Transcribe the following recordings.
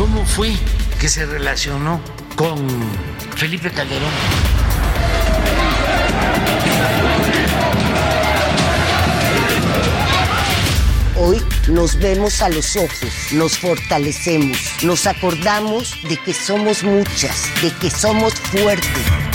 ¿Cómo fue que se relacionó con Felipe Calderón? Hoy nos vemos a los ojos, nos fortalecemos, nos acordamos de que somos muchas, de que somos fuertes.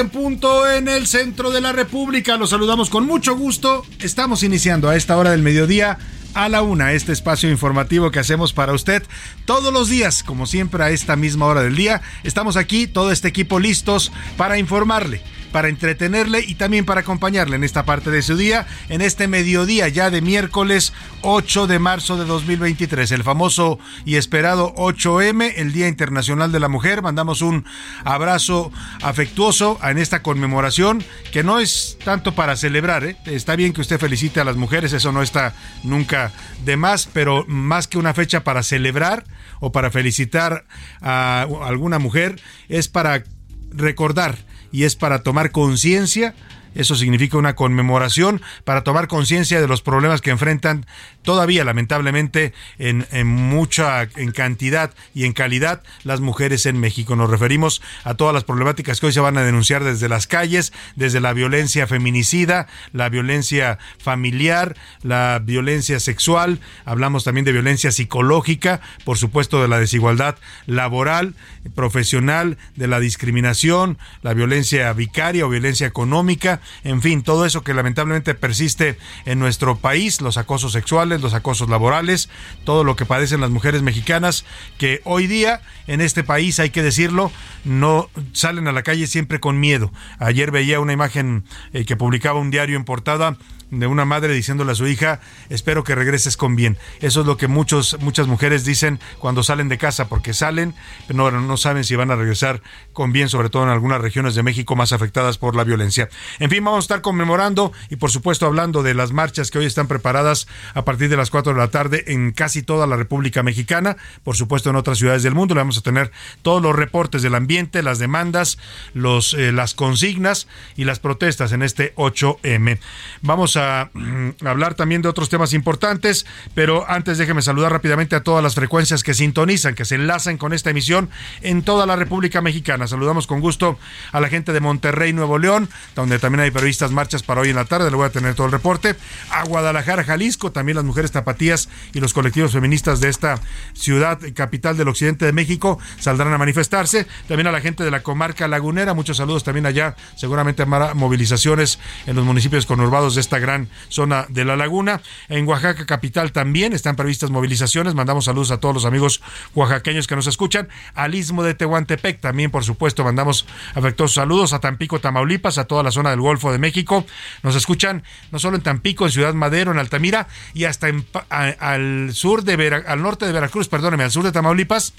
En punto en el centro de la República. Los saludamos con mucho gusto. Estamos iniciando a esta hora del mediodía a la una este espacio informativo que hacemos para usted todos los días, como siempre a esta misma hora del día. Estamos aquí, todo este equipo listos para informarle para entretenerle y también para acompañarle en esta parte de su día, en este mediodía ya de miércoles 8 de marzo de 2023, el famoso y esperado 8M, el Día Internacional de la Mujer. Mandamos un abrazo afectuoso en esta conmemoración, que no es tanto para celebrar, ¿eh? está bien que usted felicite a las mujeres, eso no está nunca de más, pero más que una fecha para celebrar o para felicitar a alguna mujer, es para recordar y es para tomar conciencia. Eso significa una conmemoración para tomar conciencia de los problemas que enfrentan todavía, lamentablemente, en, en, mucha en cantidad y en calidad las mujeres en México. Nos referimos a todas las problemáticas que hoy se van a denunciar desde las calles, desde la violencia feminicida, la violencia familiar, la violencia sexual, hablamos también de violencia psicológica, por supuesto de la desigualdad laboral, profesional, de la discriminación, la violencia vicaria o violencia económica, en fin, todo eso que lamentablemente persiste en nuestro país, los acosos sexuales, los acosos laborales, todo lo que padecen las mujeres mexicanas, que hoy día en este país, hay que decirlo, no salen a la calle siempre con miedo. Ayer veía una imagen eh, que publicaba un diario en portada de una madre diciéndole a su hija, espero que regreses con bien. Eso es lo que muchos, muchas mujeres dicen cuando salen de casa, porque salen, pero no, no saben si van a regresar con bien, sobre todo en algunas regiones de México más afectadas por la violencia. En fin, vamos a estar conmemorando y por supuesto hablando de las marchas que hoy están preparadas a partir de las 4 de la tarde en casi toda la República Mexicana, por supuesto en otras ciudades del mundo. Le vamos a tener todos los reportes del ambiente, las demandas, los, eh, las consignas y las protestas en este 8M. Vamos a a hablar también de otros temas importantes, pero antes déjeme saludar rápidamente a todas las frecuencias que sintonizan, que se enlazan con esta emisión en toda la República Mexicana. Saludamos con gusto a la gente de Monterrey, Nuevo León, donde también hay periodistas marchas para hoy en la tarde, le voy a tener todo el reporte. A Guadalajara, Jalisco, también las mujeres tapatías y los colectivos feministas de esta ciudad capital del occidente de México saldrán a manifestarse. También a la gente de la comarca lagunera, muchos saludos también allá, seguramente habrá movilizaciones en los municipios conurbados de esta gran gran zona de la laguna. En Oaxaca capital también están previstas movilizaciones. Mandamos saludos a todos los amigos oaxaqueños que nos escuchan. Al istmo de Tehuantepec también, por supuesto, mandamos afectuosos saludos a Tampico, Tamaulipas, a toda la zona del Golfo de México. Nos escuchan no solo en Tampico, en Ciudad Madero, en Altamira y hasta al sur de al norte de Veracruz, perdóneme, al sur de Tamaulipas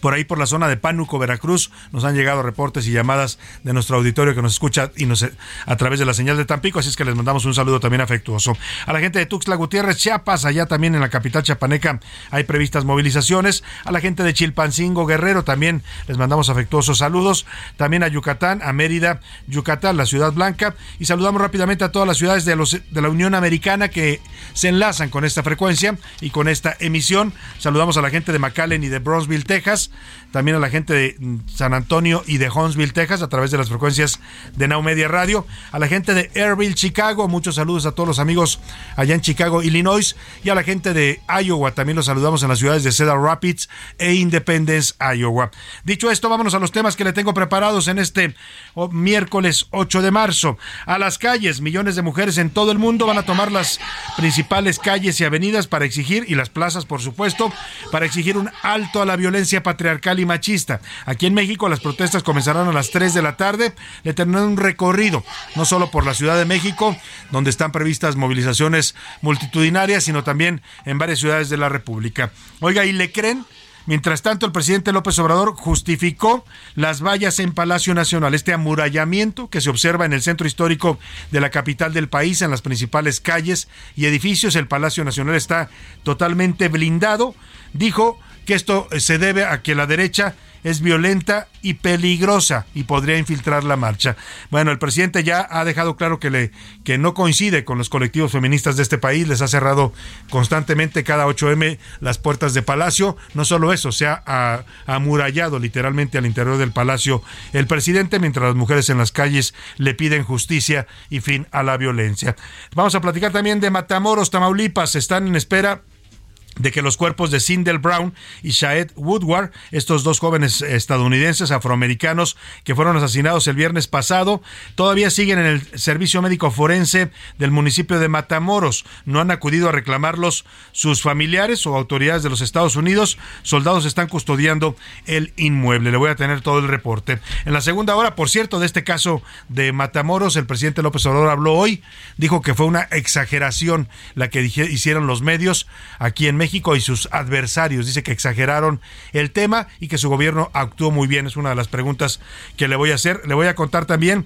por ahí por la zona de Pánuco, Veracruz, nos han llegado reportes y llamadas de nuestro auditorio que nos escucha y nos a través de la señal de Tampico, así es que les mandamos un saludo también afectuoso. A la gente de Tuxtla Gutiérrez, Chiapas, allá también en la capital chapaneca hay previstas movilizaciones. A la gente de Chilpancingo, Guerrero, también les mandamos afectuosos saludos. También a Yucatán, a Mérida, Yucatán, la ciudad blanca. Y saludamos rápidamente a todas las ciudades de, los, de la Unión Americana que se enlazan con esta frecuencia y con esta emisión. Saludamos a la gente de McAllen y de Brownsville, Texas también a la gente de San Antonio y de Huntsville, Texas, a través de las frecuencias de Now Media Radio, a la gente de Airville, Chicago, muchos saludos a todos los amigos allá en Chicago, Illinois, y a la gente de Iowa, también los saludamos en las ciudades de Cedar Rapids e Independence, Iowa. Dicho esto, vámonos a los temas que le tengo preparados en este oh, miércoles 8 de marzo. A las calles, millones de mujeres en todo el mundo van a tomar las principales calles y avenidas para exigir, y las plazas, por supuesto, para exigir un alto a la violencia patriarcal y machista. Aquí en México las protestas comenzarán a las 3 de la tarde, le tendrán un recorrido, no solo por la Ciudad de México, donde están previstas movilizaciones multitudinarias, sino también en varias ciudades de la República. Oiga, ¿y le creen? Mientras tanto, el presidente López Obrador justificó las vallas en Palacio Nacional, este amurallamiento que se observa en el centro histórico de la capital del país, en las principales calles y edificios. El Palacio Nacional está totalmente blindado. Dijo que esto se debe a que la derecha es violenta y peligrosa y podría infiltrar la marcha. Bueno, el presidente ya ha dejado claro que, le, que no coincide con los colectivos feministas de este país, les ha cerrado constantemente cada 8M las puertas de Palacio. No solo eso, se ha amurallado literalmente al interior del Palacio el presidente, mientras las mujeres en las calles le piden justicia y fin a la violencia. Vamos a platicar también de Matamoros, Tamaulipas. Están en espera de que los cuerpos de Sindel Brown y Shaed Woodward, estos dos jóvenes estadounidenses afroamericanos que fueron asesinados el viernes pasado, todavía siguen en el servicio médico forense del municipio de Matamoros. No han acudido a reclamarlos sus familiares o autoridades de los Estados Unidos. Soldados están custodiando el inmueble. Le voy a tener todo el reporte. En la segunda hora, por cierto, de este caso de Matamoros, el presidente López Obrador habló hoy, dijo que fue una exageración la que hicieron los medios aquí en México México y sus adversarios. Dice que exageraron el tema y que su gobierno actuó muy bien. Es una de las preguntas que le voy a hacer. Le voy a contar también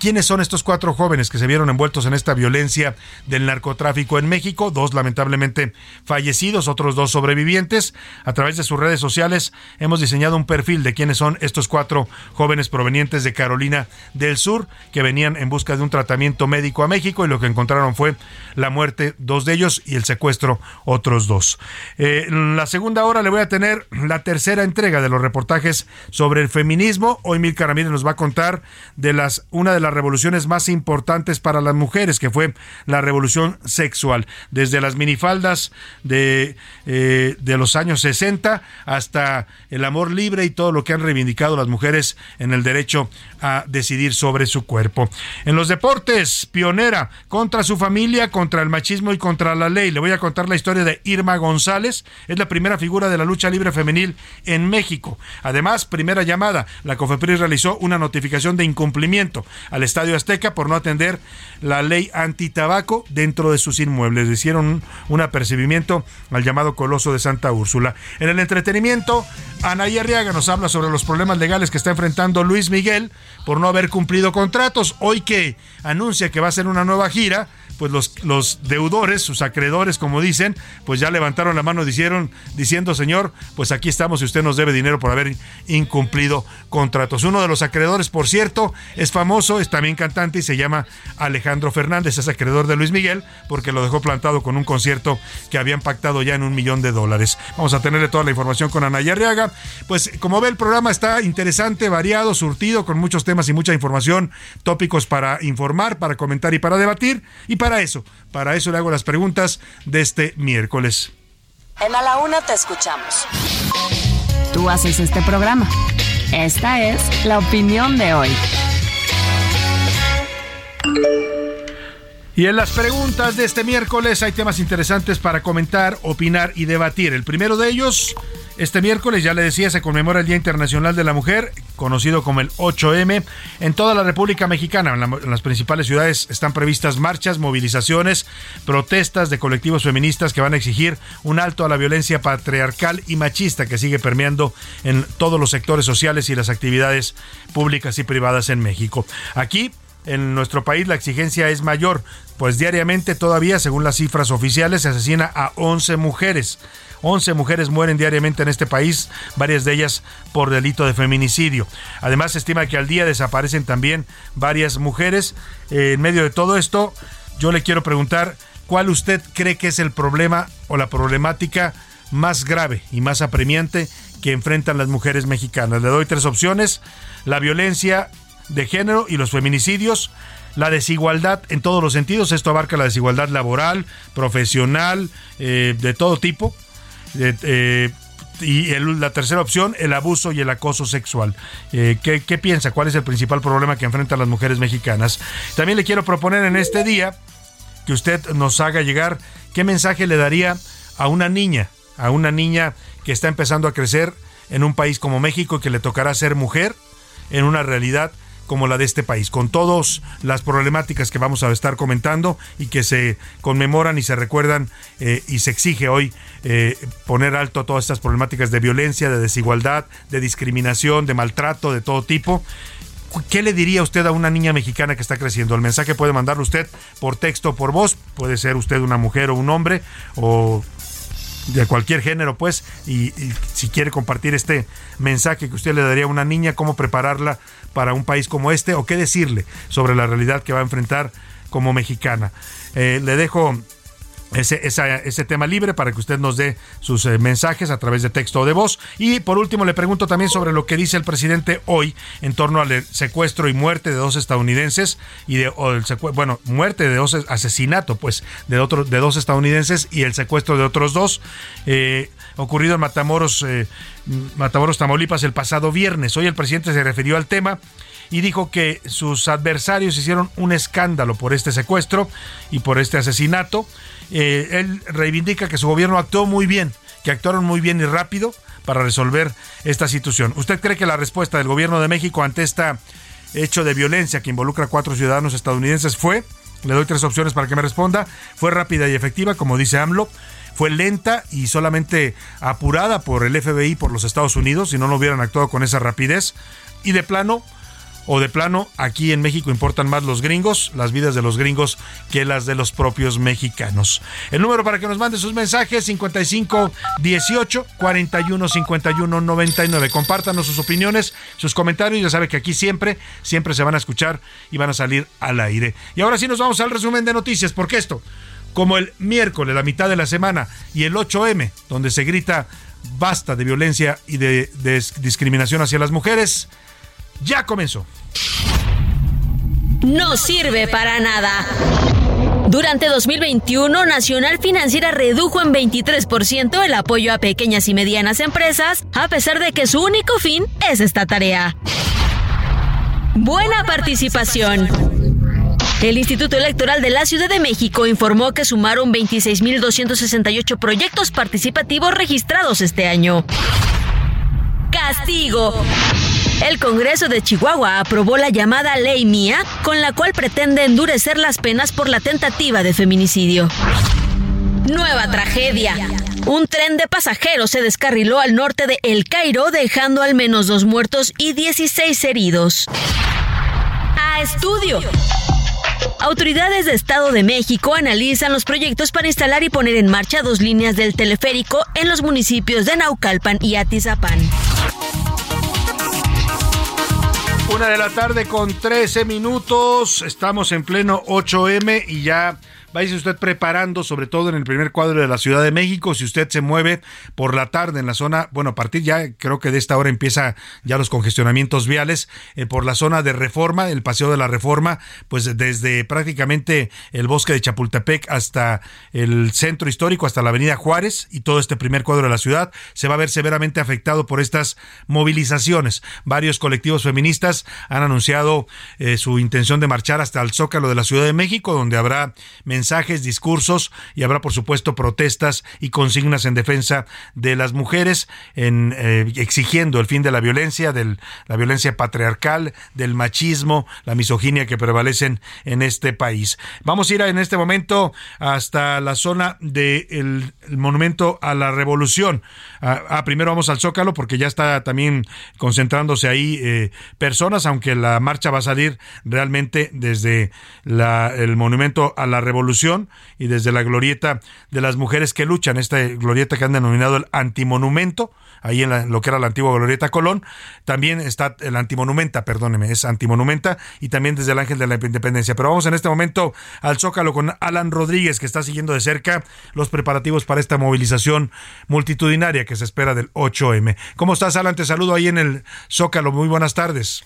¿Quiénes son estos cuatro jóvenes que se vieron envueltos en esta violencia del narcotráfico en México? Dos lamentablemente fallecidos, otros dos sobrevivientes. A través de sus redes sociales hemos diseñado un perfil de quiénes son estos cuatro jóvenes provenientes de Carolina del Sur que venían en busca de un tratamiento médico a México y lo que encontraron fue la muerte dos de ellos y el secuestro otros dos. Eh, en la segunda hora le voy a tener la tercera entrega de los reportajes sobre el feminismo. Hoy Mil Ramírez nos va a contar de las una de las revoluciones más importantes para las mujeres, que fue la revolución sexual, desde las minifaldas de, eh, de los años 60 hasta el amor libre y todo lo que han reivindicado las mujeres en el derecho a decidir sobre su cuerpo. En los deportes, pionera contra su familia, contra el machismo y contra la ley. Le voy a contar la historia de Irma González, es la primera figura de la lucha libre femenil en México. Además, primera llamada, la COFEPRIS realizó una notificación de incumplimiento al Estadio Azteca por no atender la ley antitabaco dentro de sus inmuebles. Hicieron un apercibimiento al llamado Coloso de Santa Úrsula. En el entretenimiento, Anaí Arriaga nos habla sobre los problemas legales que está enfrentando Luis Miguel por no haber cumplido contratos. Hoy que anuncia que va a hacer una nueva gira, pues los, los deudores, sus acreedores, como dicen, pues ya levantaron la mano dijeron, diciendo, señor, pues aquí estamos y usted nos debe dinero por haber incumplido contratos. Uno de los acreedores, por cierto, es famoso, es también cantante y se llama Alejandro Fernández, es acreedor de Luis Miguel, porque lo dejó plantado con un concierto que habían pactado ya en un millón de dólares. Vamos a tenerle toda la información con Anaya Arriaga. Pues como ve, el programa está interesante, variado, surtido, con muchos temas y mucha información, tópicos para informar, para comentar y para debatir. Y para para eso, para eso le hago las preguntas de este miércoles. En A la Una te escuchamos. Tú haces este programa. Esta es la opinión de hoy. Y en las preguntas de este miércoles hay temas interesantes para comentar, opinar y debatir. El primero de ellos, este miércoles, ya le decía, se conmemora el Día Internacional de la Mujer, conocido como el 8M. En toda la República Mexicana, en, en las principales ciudades, están previstas marchas, movilizaciones, protestas de colectivos feministas que van a exigir un alto a la violencia patriarcal y machista que sigue permeando en todos los sectores sociales y las actividades públicas y privadas en México. Aquí en nuestro país la exigencia es mayor, pues diariamente todavía, según las cifras oficiales, se asesina a 11 mujeres. 11 mujeres mueren diariamente en este país, varias de ellas por delito de feminicidio. Además, se estima que al día desaparecen también varias mujeres. Eh, en medio de todo esto, yo le quiero preguntar, ¿cuál usted cree que es el problema o la problemática más grave y más apremiante que enfrentan las mujeres mexicanas? Le doy tres opciones. La violencia de género y los feminicidios, la desigualdad en todos los sentidos, esto abarca la desigualdad laboral, profesional, eh, de todo tipo, eh, y la tercera opción, el abuso y el acoso sexual. Eh, ¿qué, ¿Qué piensa? ¿Cuál es el principal problema que enfrentan las mujeres mexicanas? También le quiero proponer en este día que usted nos haga llegar qué mensaje le daría a una niña, a una niña que está empezando a crecer en un país como México y que le tocará ser mujer en una realidad como la de este país, con todas las problemáticas que vamos a estar comentando y que se conmemoran y se recuerdan eh, y se exige hoy eh, poner alto a todas estas problemáticas de violencia, de desigualdad, de discriminación, de maltrato de todo tipo. ¿Qué le diría usted a una niña mexicana que está creciendo? El mensaje puede mandarlo usted por texto o por voz, puede ser usted una mujer o un hombre o de cualquier género, pues, y, si quiere compartir este mensaje que usted le daría a una niña, cómo prepararla para un país como este o qué decirle sobre la realidad que va a enfrentar como mexicana. Eh, le dejo ese, ese, tema libre para que usted nos dé sus eh, mensajes a través de texto o de voz. Y por último le pregunto también sobre lo que dice el presidente hoy en torno al secuestro y muerte de dos estadounidenses y de bueno muerte de dos asesinato pues de otros de dos estadounidenses y el secuestro de otros dos eh, ocurrido en Matamoros Matamoros Tamaulipas el pasado viernes. Hoy el presidente se refirió al tema y dijo que sus adversarios hicieron un escándalo por este secuestro y por este asesinato. Eh, él reivindica que su gobierno actuó muy bien, que actuaron muy bien y rápido para resolver esta situación. ¿Usted cree que la respuesta del gobierno de México ante este hecho de violencia que involucra a cuatro ciudadanos estadounidenses fue? Le doy tres opciones para que me responda. Fue rápida y efectiva, como dice AMLO fue lenta y solamente apurada por el FBI, por los Estados Unidos, si no, no hubieran actuado con esa rapidez. Y de plano, o de plano, aquí en México importan más los gringos, las vidas de los gringos, que las de los propios mexicanos. El número para que nos mande sus mensajes, 55 18 41 51 99. Compártanos sus opiniones, sus comentarios. Ya sabe que aquí siempre, siempre se van a escuchar y van a salir al aire. Y ahora sí nos vamos al resumen de noticias, porque esto como el miércoles, la mitad de la semana, y el 8M, donde se grita basta de violencia y de, de discriminación hacia las mujeres, ya comenzó. No sirve para nada. Durante 2021, Nacional Financiera redujo en 23% el apoyo a pequeñas y medianas empresas, a pesar de que su único fin es esta tarea. Buena participación. El Instituto Electoral de la Ciudad de México informó que sumaron 26.268 proyectos participativos registrados este año. Castigo. El Congreso de Chihuahua aprobó la llamada Ley Mía, con la cual pretende endurecer las penas por la tentativa de feminicidio. Nueva tragedia. Un tren de pasajeros se descarriló al norte de El Cairo, dejando al menos dos muertos y 16 heridos. A estudio. Autoridades de Estado de México analizan los proyectos para instalar y poner en marcha dos líneas del teleférico en los municipios de Naucalpan y Atizapán. Una de la tarde con 13 minutos. Estamos en pleno 8M y ya váyase usted preparando, sobre todo en el primer cuadro de la Ciudad de México. Si usted se mueve por la tarde en la zona, bueno, a partir ya creo que de esta hora empieza ya los congestionamientos viales eh, por la zona de Reforma, el Paseo de la Reforma, pues desde prácticamente el bosque de Chapultepec hasta el centro histórico, hasta la Avenida Juárez y todo este primer cuadro de la ciudad se va a ver severamente afectado por estas movilizaciones. Varios colectivos feministas han anunciado eh, su intención de marchar hasta el Zócalo de la Ciudad de México, donde habrá mensajes, discursos y habrá, por supuesto, protestas y consignas en defensa de las mujeres, en, eh, exigiendo el fin de la violencia, de la violencia patriarcal, del machismo, la misoginia que prevalecen en este país. Vamos a ir en este momento hasta la zona del monumento a la revolución. Ah, ah, primero vamos al Zócalo porque ya está también concentrándose ahí eh, personas, aunque la marcha va a salir realmente desde el monumento a la revolución y desde la glorieta de las mujeres que luchan, esta glorieta que han denominado el antimonumento ahí en, lo que era la antigua Glorieta Colón. También está el antimonumenta, perdóneme, es antimonumenta y también desde el Ángel de la Independencia. Pero vamos en este momento al Zócalo con Alan Rodríguez, que está siguiendo de cerca los preparativos para esta movilización multitudinaria que se espera del 8M. ¿Cómo estás, Alan? Te saludo ahí en el Zócalo. Muy buenas tardes.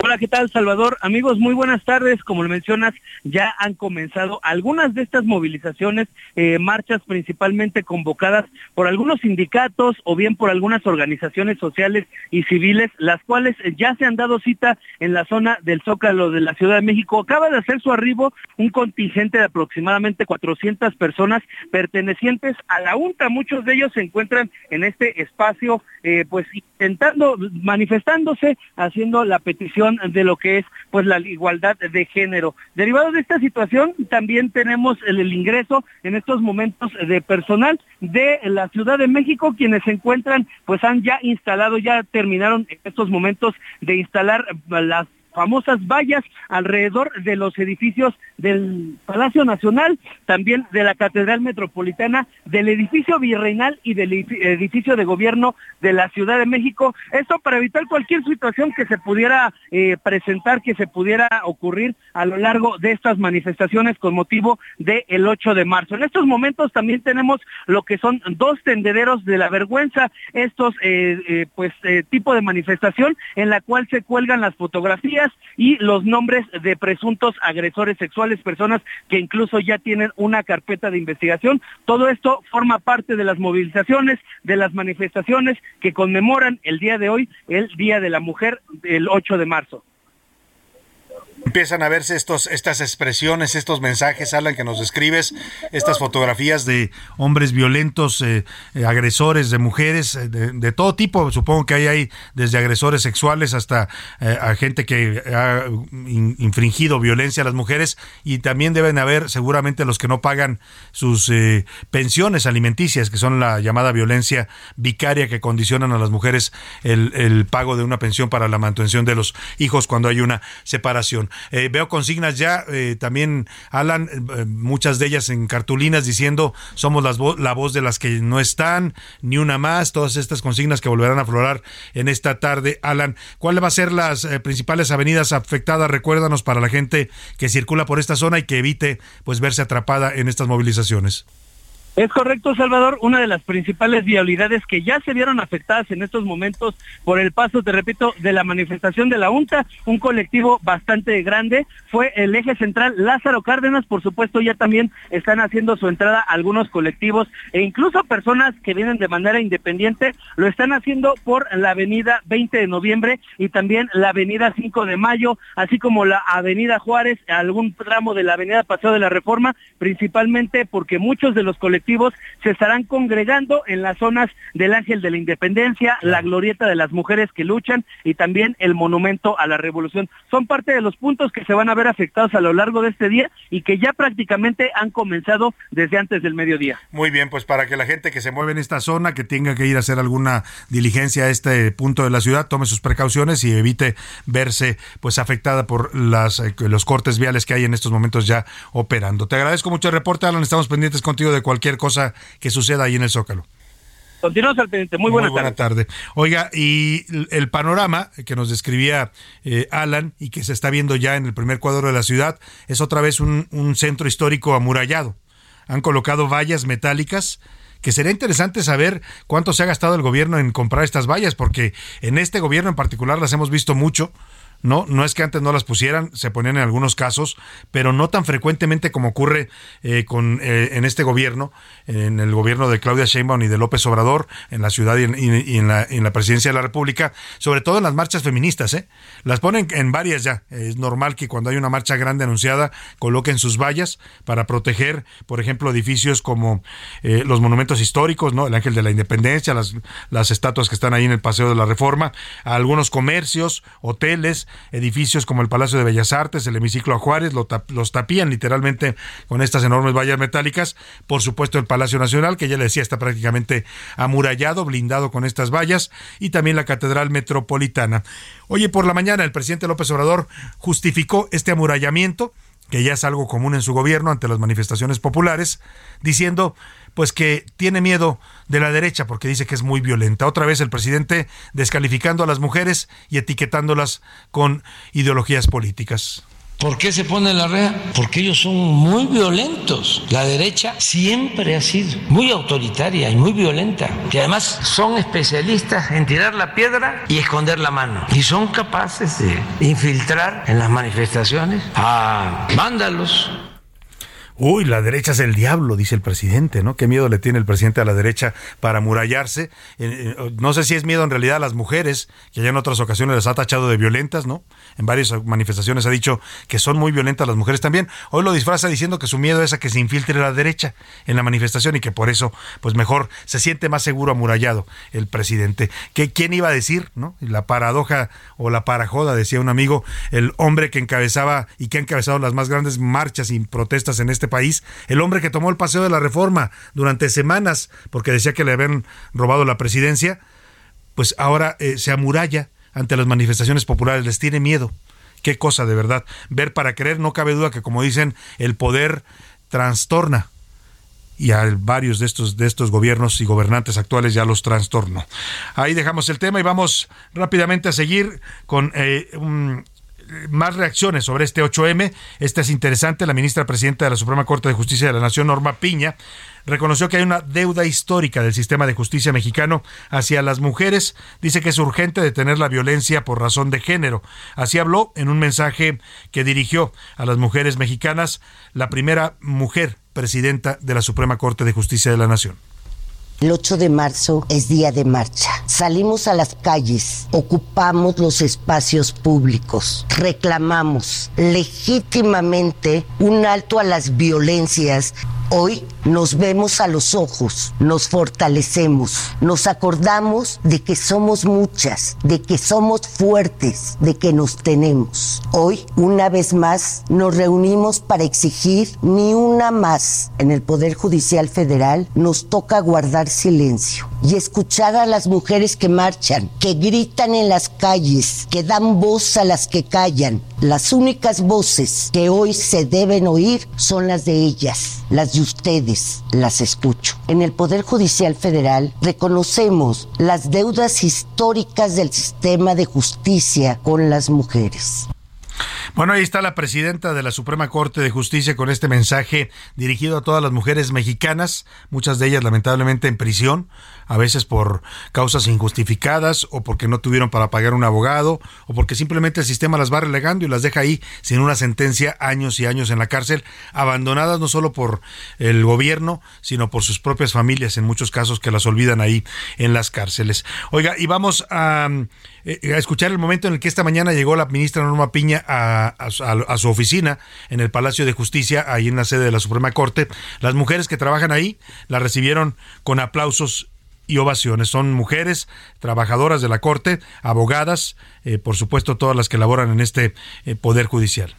Hola, ¿qué tal, Salvador? Amigos, muy buenas tardes. Como lo mencionas, ya han comenzado algunas de estas movilizaciones, eh, marchas principalmente convocadas por algunos sindicatos o bien por algunas organizaciones sociales y civiles, las cuales ya se han dado cita en la zona del Zócalo de la Ciudad de México. Acaba de hacer su arribo un contingente de aproximadamente 400 personas pertenecientes a la UNTA. Muchos de ellos se encuentran en este espacio, eh, pues intentando, manifestándose, haciendo la petición de lo que es pues la igualdad de género. Derivado de esta situación, también tenemos el, ingreso en estos momentos de personal de la Ciudad de México, quienes se encuentran, pues han ya instalado, ya terminaron en estos momentos de instalar las famosas vallas alrededor de los edificios del Palacio Nacional, también de la Catedral Metropolitana, del edificio virreinal y del edificio de gobierno de la Ciudad de México. Esto para evitar cualquier situación que se pudiera eh, presentar, que se pudiera ocurrir a lo largo de estas manifestaciones con motivo del 8 de marzo. En estos momentos también tenemos lo que son dos tendederos de la vergüenza, estos eh, eh, pues tipo de manifestación en la cual se cuelgan las fotografías y los nombres de presuntos agresores sexuales, personas que incluso ya tienen una carpeta de investigación. Todo esto forma parte de las movilizaciones, de las manifestaciones que conmemoran el día de hoy, el Día de la Mujer, el 8 de marzo. Empiezan a verse estos, estas expresiones, estos mensajes, Alan, que nos describes, estas fotografías de hombres violentos, eh, eh, agresores de mujeres, eh, de, todo tipo. Supongo que hay ahí desde agresores sexuales hasta gente que ha infringido violencia a las mujeres y también deben haber seguramente los que no pagan sus pensiones alimenticias, que son la llamada violencia vicaria que condicionan a las mujeres el pago de una pensión para la mantención de los hijos cuando hay una separación. Eh, veo consignas ya eh, también, Alan, eh, muchas de ellas en cartulinas diciendo somos las la voz de las que no están, ni una más, todas estas consignas que volverán a aflorar en esta tarde. Alan, ¿cuáles van a ser las principales avenidas afectadas? Recuérdanos para la gente que circula por esta zona y que evite pues verse atrapada en estas movilizaciones. Es correcto, Salvador. Una de las principales vialidades que ya se vieron afectadas en estos momentos por el paso, te repito, de la manifestación de la UNTA, un colectivo bastante grande, fue el eje central Lázaro Cárdenas. Por supuesto, ya también están haciendo su entrada algunos colectivos e incluso personas que vienen de manera independiente lo están haciendo por la avenida 20 de noviembre y también la avenida 5 de mayo, así como la avenida Juárez, algún tramo de la avenida Paseo de la Reforma, principalmente porque muchos de los colectivos se estarán congregando en las zonas del Ángel de la Independencia, la Glorieta de las Mujeres que luchan y también el Monumento a la Revolución. Son parte de los puntos que se van a ver afectados a lo largo de este día y que ya prácticamente han comenzado desde antes del mediodía. Muy bien, pues para que la gente que se mueve en esta zona, que tenga que ir a hacer alguna diligencia a este punto de la ciudad, tome sus precauciones y evite verse pues afectada por las, eh, los cortes viales que hay en estos momentos ya operando. Te agradezco mucho el reporte, Alan. Estamos pendientes contigo de cualquier cosa que suceda ahí en el Zócalo. Continuamos al pendiente. Muy buena, buena tarde. Oiga, y el panorama que nos describía eh, Alan y que se está viendo ya en el primer cuadro de la ciudad es otra vez un, un centro histórico amurallado. Han colocado vallas metálicas que sería interesante saber cuánto se ha gastado el gobierno en comprar estas vallas, porque en este gobierno en particular las hemos visto mucho no, no es que antes no las pusieran, se ponían en algunos casos, pero no tan frecuentemente como ocurre eh, con, eh, en este gobierno, en el gobierno de Claudia Sheinbaum y de López Obrador, en la ciudad y en, la, en la, presidencia de la República, sobre todo en las marchas feministas. ¿eh? Las ponen en varias ya. Es normal que cuando hay una marcha grande anunciada coloquen sus vallas para proteger, por ejemplo, edificios como eh, los monumentos históricos, ¿no? el Ángel de la Independencia, las, las estatuas que están ahí en el Paseo de la Reforma, algunos comercios, hoteles, edificios como el Palacio de Bellas Artes, el hemiciclo a los tapían literalmente con estas enormes vallas metálicas. Por supuesto, el Palacio Nacional, que ya le decía, está prácticamente amurallado, blindado con estas vallas, y también la Catedral Metropolitana. Oye, por la mañana el presidente López Obrador justificó este amurallamiento que ya es algo común en su gobierno ante las manifestaciones populares, diciendo pues que tiene miedo de la derecha porque dice que es muy violenta. Otra vez el presidente descalificando a las mujeres y etiquetándolas con ideologías políticas. ¿Por qué se pone la rea? Porque ellos son muy violentos. La derecha siempre ha sido muy autoritaria y muy violenta. Y además son especialistas en tirar la piedra y esconder la mano. Y son capaces de infiltrar en las manifestaciones a vándalos, Uy, la derecha es el diablo, dice el presidente, ¿no? Qué miedo le tiene el presidente a la derecha para murallarse. Eh, eh, no sé si es miedo en realidad a las mujeres, que ya en otras ocasiones les ha tachado de violentas, ¿no? En varias manifestaciones ha dicho que son muy violentas las mujeres también. Hoy lo disfraza diciendo que su miedo es a que se infiltre la derecha en la manifestación y que por eso, pues mejor se siente más seguro amurallado el presidente. ¿Qué, ¿Quién iba a decir, no? La paradoja o la parajoda, decía un amigo, el hombre que encabezaba y que ha encabezado las más grandes marchas y protestas en este país, el hombre que tomó el paseo de la reforma durante semanas porque decía que le habían robado la presidencia, pues ahora eh, se amuralla ante las manifestaciones populares, les tiene miedo. Qué cosa de verdad. Ver para creer, no cabe duda que como dicen, el poder trastorna y a varios de estos, de estos gobiernos y gobernantes actuales ya los trastornó. Ahí dejamos el tema y vamos rápidamente a seguir con eh, un, más reacciones sobre este 8M. Esta es interesante. La ministra presidenta de la Suprema Corte de Justicia de la Nación, Norma Piña, reconoció que hay una deuda histórica del sistema de justicia mexicano hacia las mujeres. Dice que es urgente detener la violencia por razón de género. Así habló en un mensaje que dirigió a las mujeres mexicanas, la primera mujer presidenta de la Suprema Corte de Justicia de la Nación. El 8 de marzo es día de marcha. Salimos a las calles, ocupamos los espacios públicos, reclamamos legítimamente un alto a las violencias Hoy nos vemos a los ojos, nos fortalecemos, nos acordamos de que somos muchas, de que somos fuertes, de que nos tenemos. Hoy, una vez más, nos reunimos para exigir ni una más. En el Poder Judicial Federal nos toca guardar silencio y escuchar a las mujeres que marchan, que gritan en las calles, que dan voz a las que callan. Las únicas voces que hoy se deben oír son las de ellas, las de ustedes, las escucho. En el Poder Judicial Federal reconocemos las deudas históricas del sistema de justicia con las mujeres. Bueno, ahí está la presidenta de la Suprema Corte de Justicia con este mensaje dirigido a todas las mujeres mexicanas, muchas de ellas lamentablemente en prisión, a veces por causas injustificadas o porque no tuvieron para pagar un abogado o porque simplemente el sistema las va relegando y las deja ahí sin una sentencia años y años en la cárcel, abandonadas no solo por el gobierno, sino por sus propias familias en muchos casos que las olvidan ahí en las cárceles. Oiga, y vamos a, eh, escuchar el momento en el que esta mañana llegó la ministra Norma Piña a, a su oficina en el Palacio de Justicia, ahí en la sede de la Suprema Corte. Las mujeres que trabajan ahí la recibieron con aplausos y ovaciones. Son mujeres trabajadoras de la Corte, abogadas, eh, por supuesto todas las que laboran en este eh, Poder Judicial.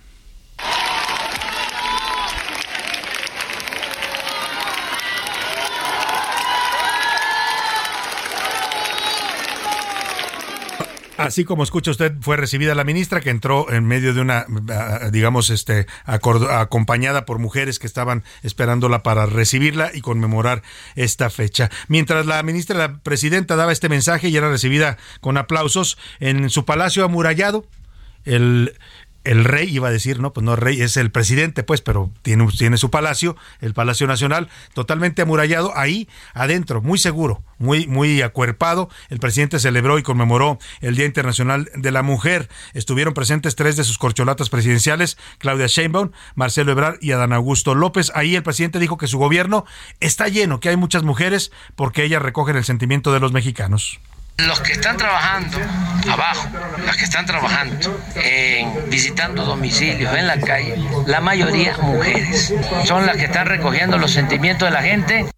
Así como escucha usted, fue recibida la ministra que entró en medio de una, digamos, este, acompañada por mujeres que estaban esperándola para recibirla y conmemorar esta fecha. Mientras la ministra, la presidenta daba este mensaje y era recibida con aplausos en su palacio amurallado, el, el rey iba a decir, no, pues no rey, es el presidente, pues, pero tiene, tiene su palacio, el Palacio Nacional, totalmente amurallado, ahí adentro, muy seguro, muy, muy acuerpado. El presidente celebró y conmemoró el Día Internacional de la Mujer. Estuvieron presentes tres de sus corcholatas presidenciales, Claudia Sheinbaum, Marcelo Ebrard y Adán Augusto López. Ahí el presidente dijo que su gobierno está lleno, que hay muchas mujeres, porque ellas recogen el sentimiento de los mexicanos. Los que están trabajando abajo, los que están trabajando en visitando domicilios en la calle, la mayoría mujeres, son las que están recogiendo los sentimientos de la gente.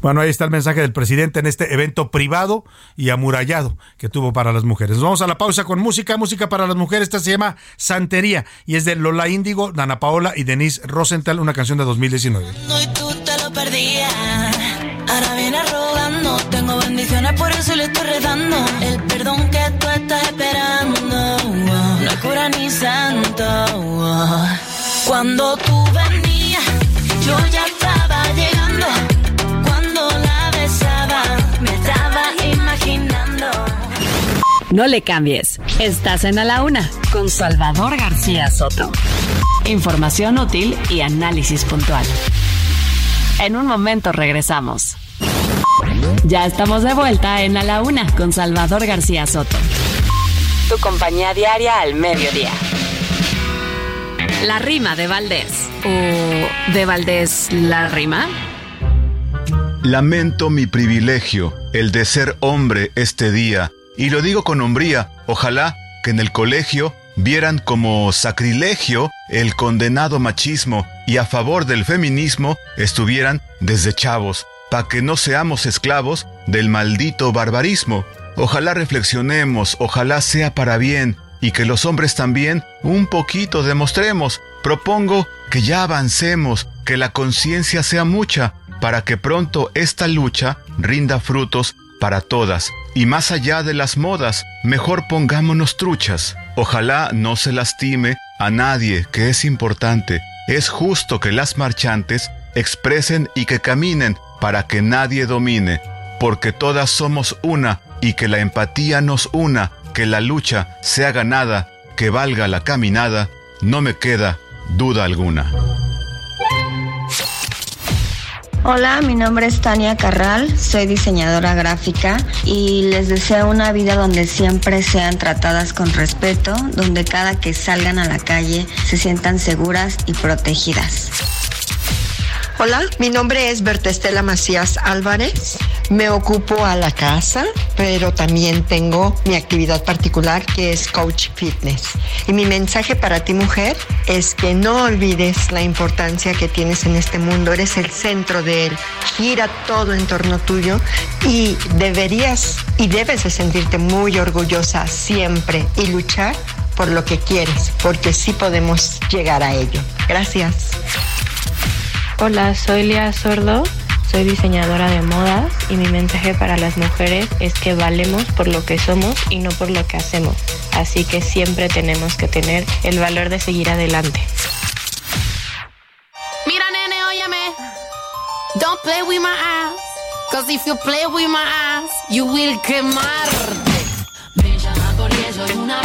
Bueno, ahí está el mensaje del presidente en este evento privado y amurallado que tuvo para las mujeres. Nos vamos a la pausa con música, música para las mujeres. Esta se llama Santería y es de Lola Índigo, Dana Paola y Denise Rosenthal, una canción de 2019. Ahora viene por eso le estoy redando. El perdón que tú estás esperando, no cura ni santo. Cuando tú venías, yo ya estaba llegando. Cuando la besaba, me estaba imaginando. No le cambies. Estás en A la Una con Salvador García Soto. Información útil y análisis puntual. En un momento regresamos. Ya estamos de vuelta en A la Una con Salvador García Soto. Tu compañía diaria al mediodía. La rima de Valdés. ¿O de Valdés la rima? Lamento mi privilegio, el de ser hombre este día, y lo digo con hombría, ojalá que en el colegio vieran como sacrilegio el condenado machismo y a favor del feminismo estuvieran desde chavos, para que no seamos esclavos del maldito barbarismo. Ojalá reflexionemos, ojalá sea para bien, y que los hombres también un poquito demostremos. Propongo que ya avancemos, que la conciencia sea mucha, para que pronto esta lucha rinda frutos para todas. Y más allá de las modas, mejor pongámonos truchas. Ojalá no se lastime a nadie, que es importante. Es justo que las marchantes expresen y que caminen para que nadie domine, porque todas somos una y que la empatía nos una, que la lucha sea ganada, que valga la caminada, no me queda duda alguna. Hola, mi nombre es Tania Carral, soy diseñadora gráfica y les deseo una vida donde siempre sean tratadas con respeto, donde cada que salgan a la calle se sientan seguras y protegidas. Hola, mi nombre es Berta Estela Macías Álvarez. Me ocupo a la casa, pero también tengo mi actividad particular que es coach fitness. Y mi mensaje para ti mujer es que no olvides la importancia que tienes en este mundo. Eres el centro de él. Gira todo en torno tuyo y deberías y debes de sentirte muy orgullosa siempre y luchar por lo que quieres, porque sí podemos llegar a ello. Gracias. Hola, soy Lea Sordo, soy diseñadora de modas y mi mensaje para las mujeres es que valemos por lo que somos y no por lo que hacemos. Así que siempre tenemos que tener el valor de seguir adelante. Mira, nene, óyeme. Don't play with my ass. Cause if you play with my ass, you will quemarte. Me llama porque soy una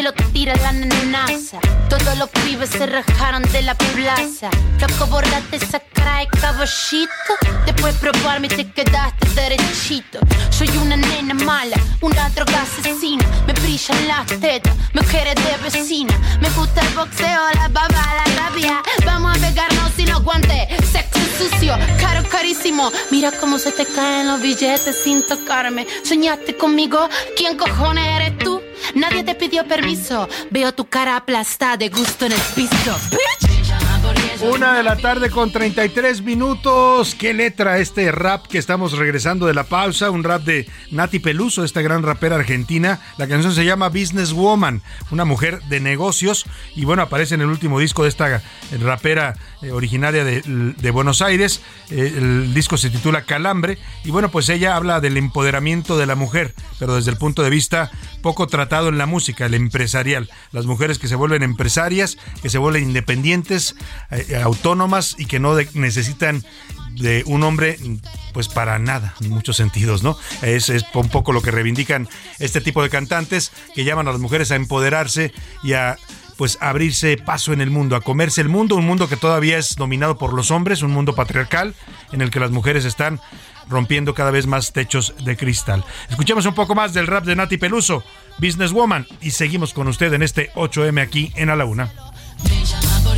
se lo tira la nenaza. Todos los pibes se rajaron de la plaza. Loco, borrate esa cara de caballito. Después probarme te quedaste derechito. Soy una nena mala, una droga asesina. Me brillan las tetas, mujeres de vecina. Me gusta el boxeo, la baba, la rabia. Vamos a pegarnos sin los guantes. Sexo sucio, caro, carísimo. Mira cómo se te caen los billetes sin tocarme. Soñaste conmigo, ¿quién cojones eres tú? Nadie te pidió permiso. Veo tu cara aplastada de gusto en el piso. Bitch. Una de la tarde con 33 minutos. ¿Qué letra este rap que estamos regresando de la pausa? Un rap de Nati Peluso, esta gran rapera argentina. La canción se llama Business Woman, una mujer de negocios. Y bueno, aparece en el último disco de esta rapera eh, originaria de, Buenos Aires. Eh, el disco se titula Calambre. Y bueno, pues ella habla del empoderamiento de la mujer, pero desde el punto de vista poco tratado en la música, el empresarial. Las mujeres que se vuelven empresarias, que se vuelven independientes, eh, autónomas y que no necesitan de un hombre pues para nada, en muchos sentidos, ¿no? Es, es, un poco lo que reivindican este tipo de cantantes que llaman a las mujeres a empoderarse y a pues abrirse paso en el mundo, a comerse el mundo, un mundo que todavía es dominado por los hombres, un mundo patriarcal en el que las mujeres están rompiendo cada vez más techos de cristal. Escuchemos un poco más del rap de Nati Peluso, Businesswoman, y seguimos con usted en este 8M aquí en A la Una.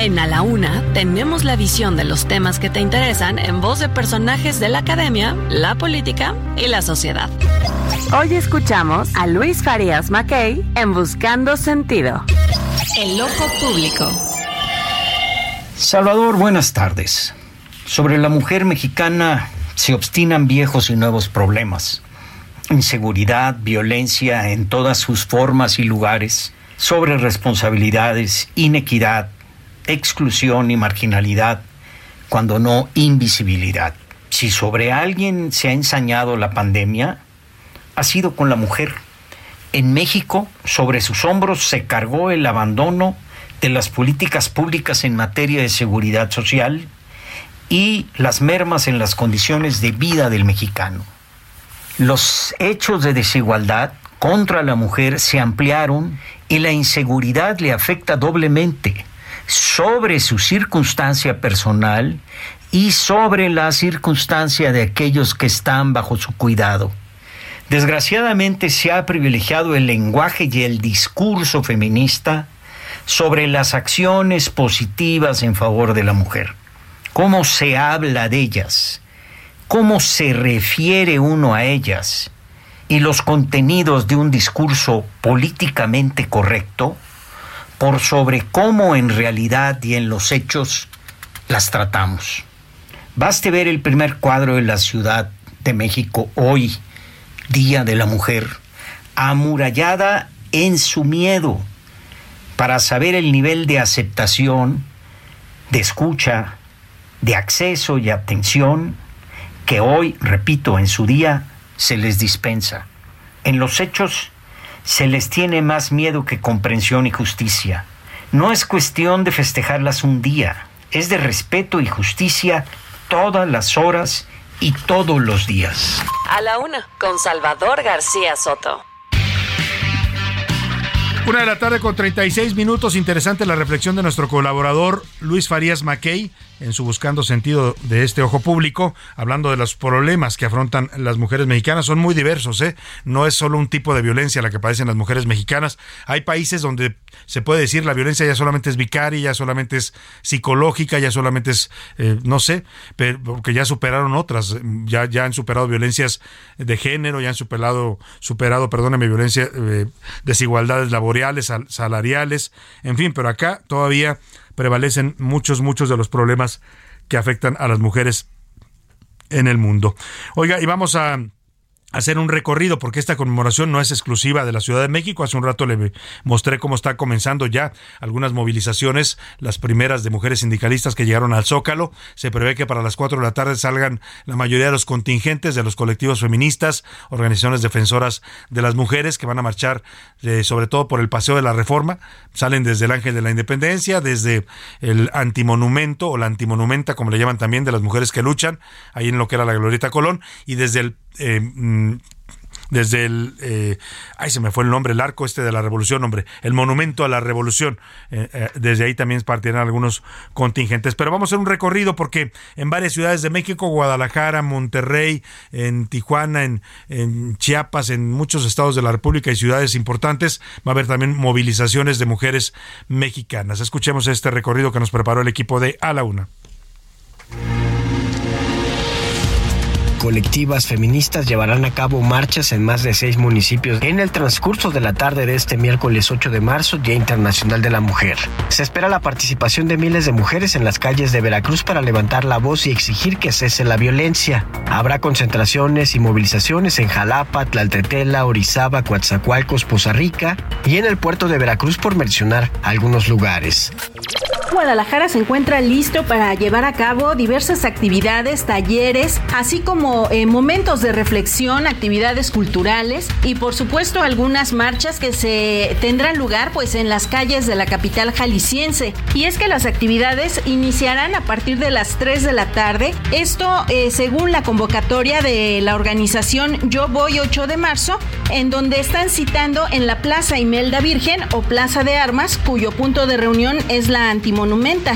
En A la Una tenemos la visión de los temas que te interesan en voz de personajes de la academia, la política y la sociedad. Hoy escuchamos a Luis Farías Mackey en Buscando Sentido. El ojo público. Salvador, buenas tardes. Sobre la mujer mexicana se obstinan viejos y nuevos problemas inseguridad, violencia en todas sus formas y lugares, sobre responsabilidades, inequidad, exclusión y marginalidad, cuando no invisibilidad. Si sobre alguien se ha ensañado la pandemia, ha sido con la mujer. En México, sobre sus hombros se cargó el abandono de las políticas públicas en materia de seguridad social y las mermas en las condiciones de vida del mexicano los hechos de desigualdad contra la mujer se ampliaron y la inseguridad le afecta doblemente sobre su circunstancia personal y sobre la circunstancia de aquellos que están bajo su cuidado. Desgraciadamente se ha privilegiado el lenguaje y el discurso feminista sobre las acciones positivas en favor de la mujer. ¿Cómo se habla de ellas? cómo se refiere uno a ellas y los contenidos de un discurso políticamente correcto por sobre cómo en realidad y en los hechos las tratamos. Baste ver el primer cuadro de la Ciudad de México hoy, Día de la Mujer, amurallada en su miedo, para saber el nivel de aceptación, de escucha, de acceso y atención que hoy, repito, en su día se les dispensa. En los hechos se les tiene más miedo que comprensión y justicia. No es cuestión de festejarlas un día, es de respeto y justicia todas las horas y todos los días. A la una, con Salvador García Soto. Una de la tarde con 36 minutos. Interesante la reflexión de nuestro colaborador Luis Farías Mackey en su Buscando Sentido de este Ojo Público, hablando de los problemas que afrontan las mujeres mexicanas. Son muy diversos, ¿eh? No es solo un tipo de violencia la que padecen las mujeres mexicanas. Hay países donde se puede decir la violencia ya solamente es vicaria, ya solamente es psicológica, ya solamente es, eh, no sé, pero, porque ya superaron otras, ya, ya han superado violencias de género, ya han superado, superado, perdóneme, violencia, eh, desigualdades laborales, salariales, en fin, pero acá todavía prevalecen muchos, muchos de los problemas que afectan a las mujeres en el mundo. Oiga, y vamos a hacer un recorrido, porque esta conmemoración no es exclusiva de la Ciudad de México. Hace un rato le mostré cómo está comenzando ya algunas movilizaciones, las primeras de mujeres sindicalistas que llegaron al Zócalo. Se prevé que para las 4 de la tarde salgan la mayoría de los contingentes de los colectivos feministas, organizaciones defensoras de las mujeres que van a marchar eh, sobre todo por el Paseo de la Reforma. Salen desde el Ángel de la Independencia, desde el antimonumento o la antimonumenta, como le llaman también, de las mujeres que luchan, ahí en lo que era la Glorieta Colón, y desde el eh, mm, desde el, eh, ay, se me fue el nombre, el arco este de la revolución, hombre, el monumento a la revolución. Eh, eh, desde ahí también partirán algunos contingentes. Pero vamos a hacer un recorrido porque en varias ciudades de México, Guadalajara, Monterrey, en Tijuana, en, en Chiapas, en muchos estados de la República y ciudades importantes, va a haber también movilizaciones de mujeres mexicanas. Escuchemos este recorrido que nos preparó el equipo de A la Una. Colectivas feministas llevarán a cabo marchas en más de seis municipios en el transcurso de la tarde de este miércoles 8 de marzo, Día Internacional de la Mujer. Se espera la participación de miles de mujeres en las calles de Veracruz para levantar la voz y exigir que cese la violencia. Habrá concentraciones y movilizaciones en Jalapa, Tlaltetela, Orizaba, Coatzacoalcos, Poza Rica y en el puerto de Veracruz por mencionar algunos lugares. Guadalajara se encuentra listo para llevar a cabo diversas actividades, talleres, así como eh, momentos de reflexión, actividades culturales y por supuesto algunas marchas que se tendrán lugar pues en las calles de la capital jalisciense. Y es que las actividades iniciarán a partir de las 3 de la tarde. Esto eh, según la convocatoria de la organización Yo Voy 8 de marzo, en donde están citando en la Plaza Imelda Virgen o Plaza de Armas, cuyo punto de reunión es la Antimonumenta.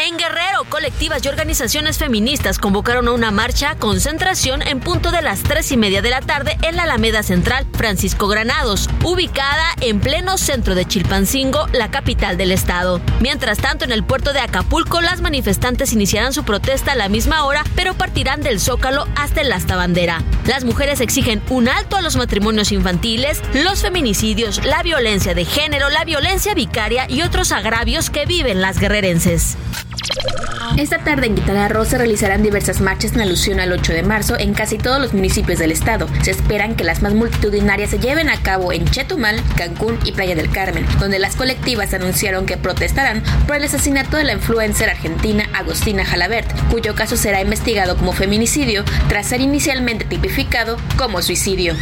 En Guerrero, colectivas y organizaciones feministas convocaron a una marcha concentración en punto de las tres y media de la tarde en la Alameda Central Francisco Granados, ubicada en pleno centro de Chilpancingo, la capital del estado. Mientras tanto, en el puerto de Acapulco, las manifestantes iniciarán su protesta a la misma hora, pero partirán del Zócalo hasta el Asta Bandera. Las mujeres exigen un alto a los matrimonios infantiles, los feminicidios, la violencia de género, la violencia vicaria y otros agravios que viven las guerrerenses. Esta tarde en Quintana Roo se realizarán diversas marchas en alusión al 8 de marzo en casi todos los municipios del estado. Se esperan que las más multitudinarias se lleven a cabo en Chetumal, Cancún y Playa del Carmen, donde las colectivas anunciaron que protestarán por el asesinato de la influencer argentina Agostina Jalabert, cuyo caso será investigado como feminicidio tras ser inicialmente tipificado como suicidio.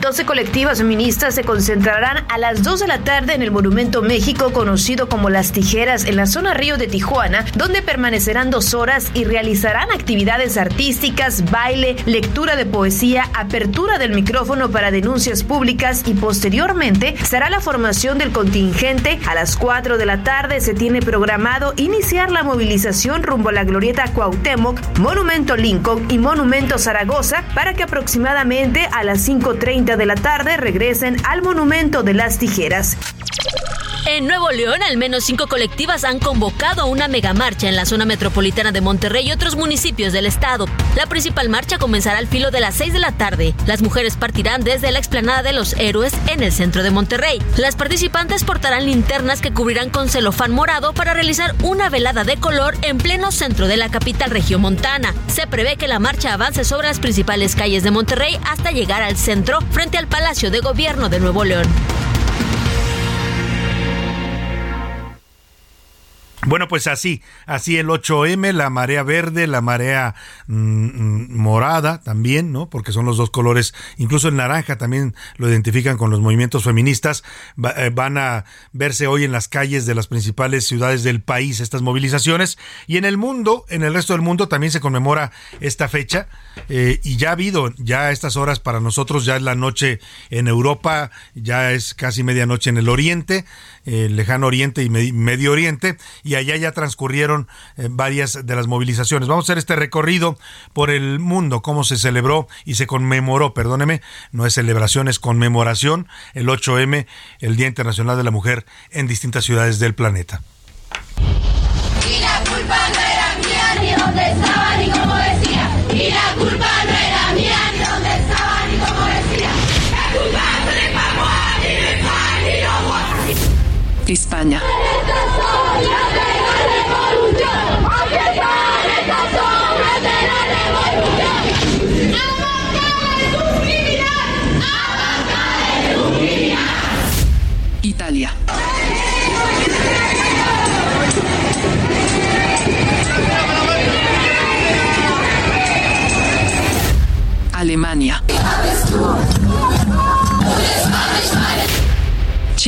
12 colectivas feministas se concentrarán a las 2 de la tarde en el Monumento México, conocido como Las Tijeras, en la zona Río de Tijuana, donde permanecerán dos horas y realizarán actividades artísticas, baile, lectura de poesía, apertura del micrófono para denuncias públicas y posteriormente será la formación del contingente. A las 4 de la tarde se tiene programado iniciar la movilización rumbo a la glorieta Cuauhtémoc, Monumento Lincoln y Monumento Zaragoza para que aproximadamente a las 5.30 de la tarde regresen al Monumento de las Tijeras. En Nuevo León, al menos cinco colectivas han convocado una megamarcha en la zona metropolitana de Monterrey y otros municipios del estado. La principal marcha comenzará al filo de las 6 de la tarde. Las mujeres partirán desde la explanada de los héroes en el centro de Monterrey. Las participantes portarán linternas que cubrirán con celofán morado para realizar una velada de color en pleno centro de la capital regiomontana. Se prevé que la marcha avance sobre las principales calles de Monterrey hasta llegar al centro, frente al Palacio de Gobierno de Nuevo León. Bueno, pues así, así el 8M, la marea verde, la marea mm, morada también, ¿no? Porque son los dos colores, incluso el naranja también lo identifican con los movimientos feministas, eh, van a verse hoy en las calles de las principales ciudades del país estas movilizaciones y en el mundo, en el resto del mundo también se conmemora esta fecha eh, y ya ha habido, ya a estas horas para nosotros, ya es la noche en Europa, ya es casi medianoche en el Oriente, el lejano Oriente y Medio Oriente, y allá ya transcurrieron eh, varias de las movilizaciones. Vamos a hacer este recorrido por el mundo, cómo se celebró y se conmemoró, perdóneme, no es celebración, es conmemoración, el 8M, el Día Internacional de la Mujer, en distintas ciudades del planeta. Y la culpa no era mía, ni estaba, ni decía. Y la culpa no era mía, España. Italia. Alemania.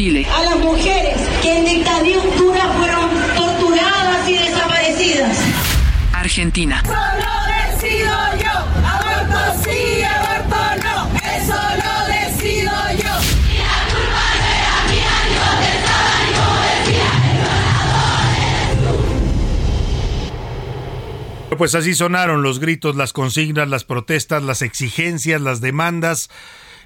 Chile. A las mujeres que en dictadura fueron torturadas y desaparecidas. Argentina. Solo decido yo, aborto sí, aborto no, eso lo decido yo. Y la culpa era mía, yo pensaba y como decía, el tú. Pues así sonaron los gritos, las consignas, las protestas, las exigencias, las demandas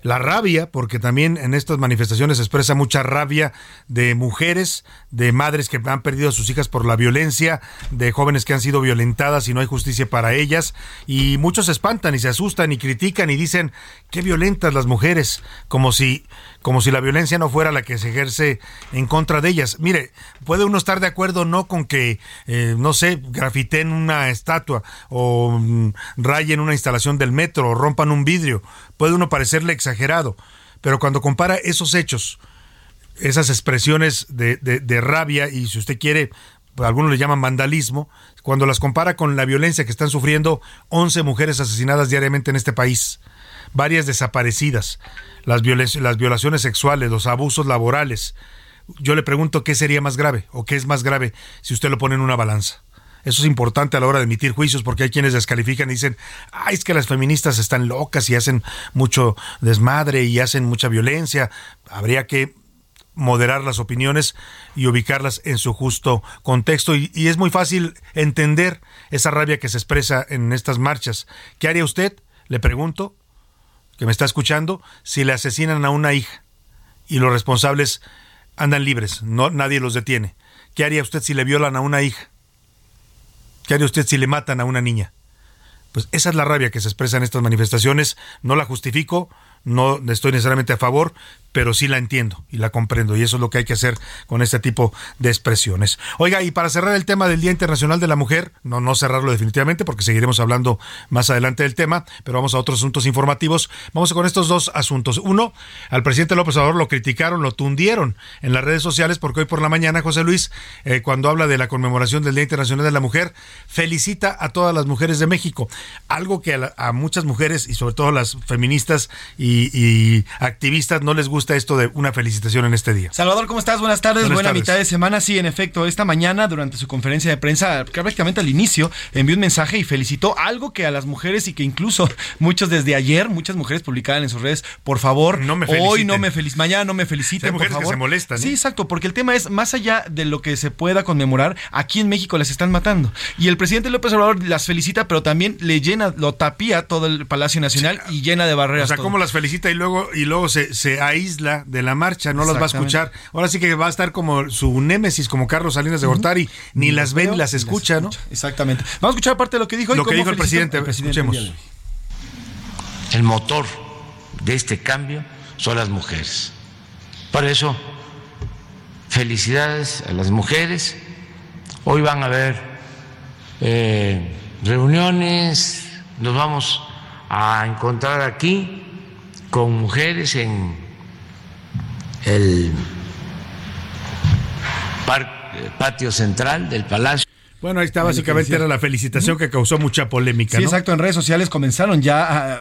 la rabia, porque también en estas manifestaciones se expresa mucha rabia de mujeres, de madres que han perdido a sus hijas por la violencia, de jóvenes que han sido violentadas y no hay justicia para ellas, y muchos se espantan y se asustan y critican y dicen qué violentas las mujeres, como si como si la violencia no fuera la que se ejerce en contra de ellas. Mire, puede uno estar de acuerdo no con que, eh, no sé, grafiten una estatua o mm, rayen una instalación del metro o rompan un vidrio. Puede uno parecerle exagerado, pero cuando compara esos hechos, esas expresiones de, de rabia y si usted quiere, algunos le llaman vandalismo, cuando las compara con la violencia que están sufriendo 11 mujeres asesinadas diariamente en este país, varias desaparecidas, las, las violaciones sexuales, los abusos laborales. Yo le pregunto qué sería más grave o qué es más grave si usted lo pone en una balanza. Eso es importante a la hora de emitir juicios porque hay quienes descalifican y dicen, ay, es que las feministas están locas y hacen mucho desmadre y hacen mucha violencia. Habría que moderar las opiniones y ubicarlas en su justo contexto. Y, y, es muy fácil entender esa rabia que se expresa en estas marchas. ¿Qué haría usted? Le pregunto que me está escuchando, si le asesinan a una hija y los responsables andan libres, no nadie los detiene. ¿Qué haría usted si le violan a una hija? ¿Qué haría usted si le matan a una niña? Pues esa es la rabia que se expresa en estas manifestaciones, no la justifico, no estoy necesariamente a favor, pero sí la entiendo y la comprendo y eso es lo que hay que hacer con este tipo de expresiones. Oiga, y para cerrar el tema del Día Internacional de la Mujer, no no cerrarlo definitivamente porque seguiremos hablando más adelante del tema, pero vamos a otros asuntos informativos. Vamos con estos dos asuntos. Uno, al presidente López Obrador lo criticaron, lo tundieron en las redes sociales porque hoy por la mañana José Luis eh, cuando habla de la conmemoración del Día Internacional de la Mujer, felicita a todas las mujeres de México, algo que a, muchas mujeres y sobre todo las feministas y activistas no les gusta esto de una felicitación en este día. Salvador, ¿cómo estás? Buenas tardes, buena mitad de semana. Sí, en efecto, esta mañana durante su conferencia de prensa, prácticamente al inicio, envió un mensaje y felicitó algo que a las mujeres y que incluso muchos desde ayer, muchas mujeres publicaban en sus redes, por favor, no me hoy no me feliciten, mañana no me feliciten, hay mujeres por favor. que se molestan. Sí, exacto, porque el tema es, más allá de lo que se pueda conmemorar, aquí en México las están matando. Y el presidente López Obrador las felicita, pero también le llena, lo tapía todo el Palacio Nacional y llena de barreras. O sea, todo. ¿cómo las felicita y luego, y luego se, se aísla de la marcha? No las va a escuchar. Ahora sí que va a estar como su némesis, como Carlos Salinas de Gortari. Ni, las ve ni las escucha, ¿no? Exactamente. Vamos a escuchar parte de lo que dijo. y Lo que cómo dijo el presidente. Escuchemos. El motor de este cambio son las mujeres. Por eso, felicidades a las mujeres. Hoy van a haber eh, reuniones, nos vamos a encontrar aquí con mujeres en el par- patio central del Palacio. Bueno, ahí está, básicamente era la felicitación que causó mucha polémica, Sí, ¿no? exacto. En redes sociales comenzaron ya, a- a-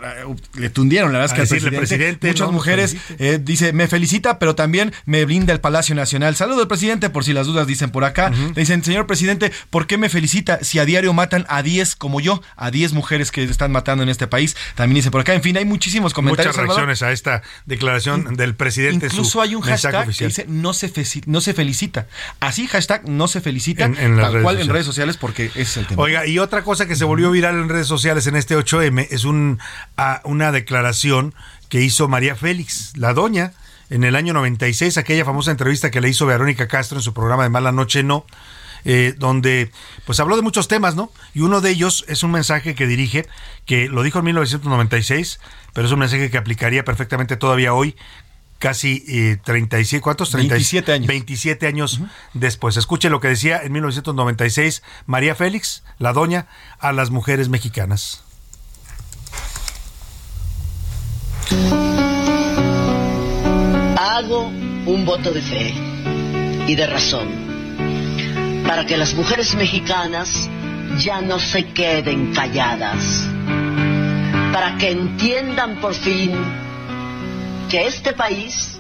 le tundieron, la verdad es que al decirle, presidente, muchas no mujeres eh, dice, me felicita, pero también me brinda el Palacio Nacional. Saludo al presidente, por si las dudas dicen por acá. Le dicen, señor presidente, ¿por qué me felicita si a diario matan a 10 como yo, a 10 mujeres que están matando en este país? También dice por acá. En fin, hay muchísimos comentarios. Muchas Salvador. reacciones a esta declaración del presidente. Incluso hay un hashtag que dice no se, no se felicita. Así, hashtag no se felicita, En- en las tal redes cual en redes sociales, porque ese es el tema. Oiga, y otra cosa que se volvió viral en redes sociales en este 8M es un, a- una declaración que hizo María Félix, la doña, en el año 96, aquella famosa entrevista que le hizo Verónica Castro en su programa de Mala Noche No, eh, donde pues habló de muchos temas, ¿no? Y uno de ellos es un mensaje que dirige, que lo dijo en 1996, pero es un mensaje que aplicaría perfectamente todavía hoy, casi eh, 37, ¿cuántos? 30 27 años. 27 años después. Escuche lo que decía en 1996 María Félix, la doña, a las mujeres mexicanas. Hago un voto de fe y de razón para que las mujeres mexicanas ya no se queden calladas, para que entiendan por fin que este país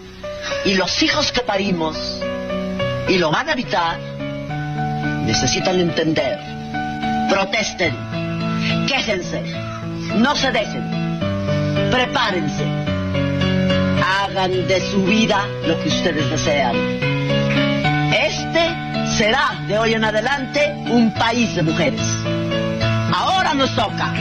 y los hijos que parimos y lo van a evitar necesitan entender, protesten, quéjense, no se dejen, prepárense hagan de su vida lo que ustedes desean. Este será de hoy en adelante un país de mujeres. ya nos toca.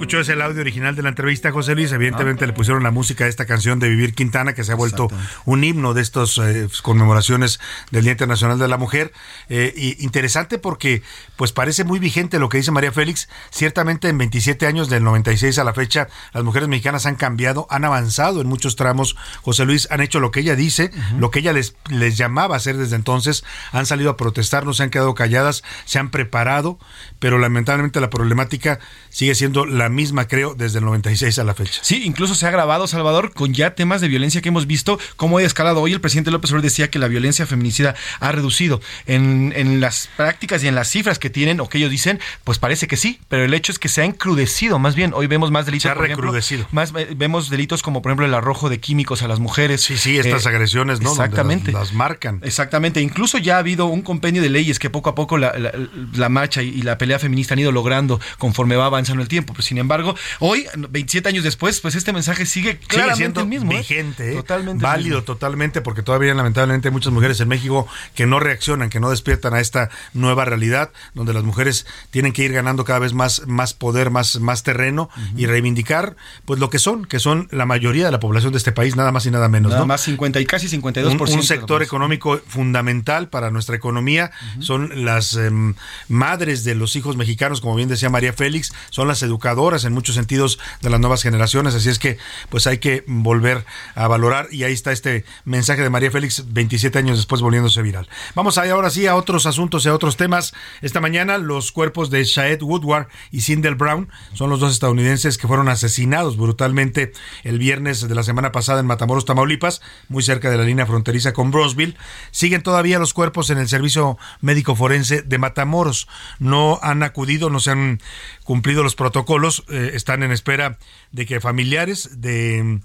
Escuchó es el audio original de la entrevista, José Luis. Evidentemente le pusieron la música a esta canción de Vivir Quintana, que se ha vuelto un himno de estas eh, conmemoraciones del Día Internacional de la Mujer. Eh, y interesante porque pues parece muy vigente lo que dice María Félix. Ciertamente en 27 años, del 96 a la fecha, las mujeres mexicanas han cambiado, han avanzado en muchos tramos. José Luis, han hecho lo que ella dice, lo que ella les, les llamaba a hacer desde entonces. Han salido a protestar, no se han quedado calladas, se han preparado, pero lamentablemente la problemática sigue siendo la misma, creo, desde el 96 a la fecha. Sí, incluso se ha grabado, Salvador, con ya temas de violencia que hemos visto, cómo ha escalado. Hoy el presidente López Obrador decía que la violencia feminicida ha reducido. En, en las prácticas y en las cifras que tienen o que ellos dicen, pues parece que sí, pero el hecho es que se ha encrudecido. Más bien, hoy vemos más delitos. Se ha recrudecido. más vemos delitos como, por ejemplo, el arrojo de químicos a las mujeres. Sí, sí, estas Eh, agresiones, ¿no? Exactamente. Las, las marcan. Exactamente. Incluso ya ha habido un compendio de leyes que poco a poco la, la- la marcha y, y la pelea feminista han ido logrando conforme va avanzando el tiempo. Pero sin embargo, hoy, 27 años después, pues este mensaje sigue claramente el mismo. ¿eh? vigente, ¿eh? Totalmente. válido mismo. totalmente, porque todavía lamentablemente hay muchas mujeres en México que no reaccionan, que no despiertan a esta nueva realidad, donde las mujeres tienen que ir ganando cada vez más, más poder, más, más terreno y reivindicar pues lo que son, que son la mayoría de la población de este país, nada más y nada menos. Nada ¿no? más 50 y casi 52%. un, un sector económico fundamental para nuestra economía. Son las em, madres de los hijos mexicanos, como bien decía María Félix, son las educadoras en muchos sentidos de las nuevas generaciones. Así es que, pues hay que volver a valorar. Y ahí está este mensaje de María Félix, 27 años después volviéndose viral. Vamos ahí ahora sí a otros asuntos y a otros temas. Esta mañana, los cuerpos de Shaed Woodward y Sindel Brown son los dos estadounidenses que fueron asesinados brutalmente el viernes de la semana pasada en Matamoros, Tamaulipas, muy cerca de la línea fronteriza con Brosville. Siguen todavía los cuerpos en el servicio médico forense de Matamoros. No han acudido, no se han cumplido los protocolos, eh, están en espera de que familiares de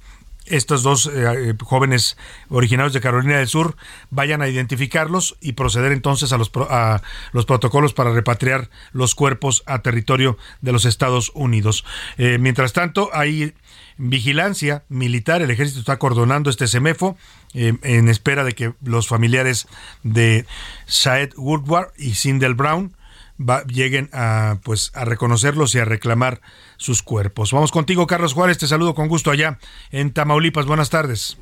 estos dos eh, eh, jóvenes originarios de Carolina del Sur vayan a identificarlos y proceder entonces a los, pro- a los protocolos para repatriar los cuerpos a territorio de los Estados Unidos. Mientras tanto, hay vigilancia militar, el ejército está acordonando este semefo en espera de que los familiares de Saed Woodward y Sindel Brown va- lleguen a pues a reconocerlos y a reclamar sus cuerpos. Vamos contigo, Carlos Juárez, te saludo con gusto allá en Tamaulipas. Buenas tardes.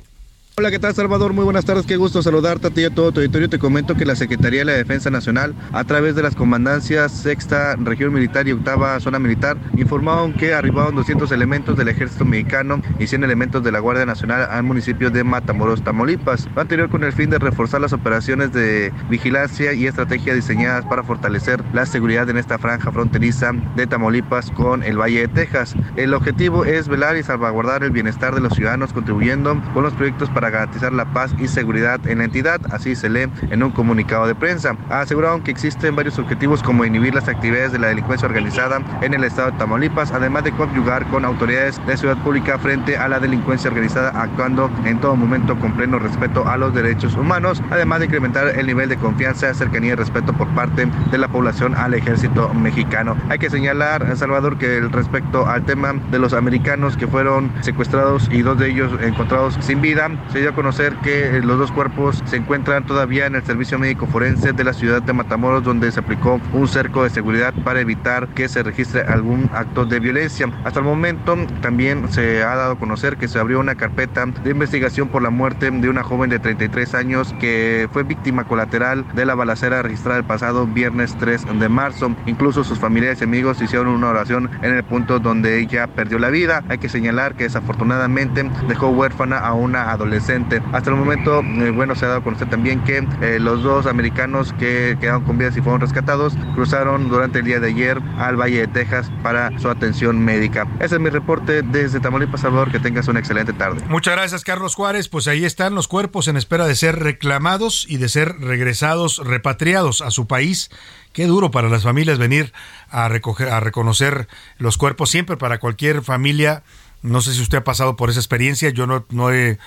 Hola, ¿qué tal Salvador? Muy buenas tardes, qué gusto saludarte a ti y a todo tu auditorio. Te comento que la Secretaría de la Defensa Nacional, a través de las comandancias Sexta Región Militar y Octava Zona Militar, informaron que arribaron 200 elementos del Ejército Mexicano y 100 elementos de la Guardia Nacional al municipio de Matamoros, Tamaulipas. Lo anterior con el fin de reforzar las operaciones de vigilancia y estrategia diseñadas para fortalecer la seguridad en esta franja fronteriza de Tamaulipas con el Valle de Texas. El objetivo es velar y salvaguardar el bienestar de los ciudadanos, contribuyendo con los proyectos para garantizar la paz y seguridad en la entidad, así se lee en un comunicado de prensa. Aseguraron que existen varios objetivos como inhibir las actividades de la delincuencia organizada en el estado de Tamaulipas, además de conyugar con autoridades de ciudad pública frente a la delincuencia organizada, actuando en todo momento con pleno respeto a los derechos humanos, además de incrementar el nivel de confianza, cercanía y respeto por parte de la población al ejército mexicano. Hay que señalar, Salvador, que respecto al tema de los americanos que fueron secuestrados y dos de ellos encontrados sin vida, se dio a conocer que eh, los dos cuerpos se encuentran todavía en el servicio médico forense de la ciudad de Matamoros, donde se aplicó un cerco de seguridad para evitar que se registre algún acto de violencia. Hasta el momento también se ha dado a conocer que se abrió una carpeta de investigación por la muerte de una joven de 33 años que fue víctima colateral de la balacera registrada el pasado viernes 3 de marzo. Incluso sus familiares y amigos hicieron una oración en el punto donde ella perdió la vida. Hay que señalar que desafortunadamente dejó huérfana a una adolescente. Hasta el momento, eh, bueno, se ha dado a conocer también que eh, los dos americanos que quedaron con vida y fueron rescatados cruzaron durante el día de ayer al Valle de Texas para su atención médica. Ese es mi reporte desde Tamaulipas, Salvador. Que tengas una excelente tarde. Muchas gracias, Carlos Juárez. Pues ahí están los cuerpos en espera de ser reclamados y de ser regresados, repatriados a su país. Qué duro para las familias venir a recoger, a reconocer los cuerpos siempre para cualquier familia. No sé si usted ha pasado por esa experiencia. Yo no, no he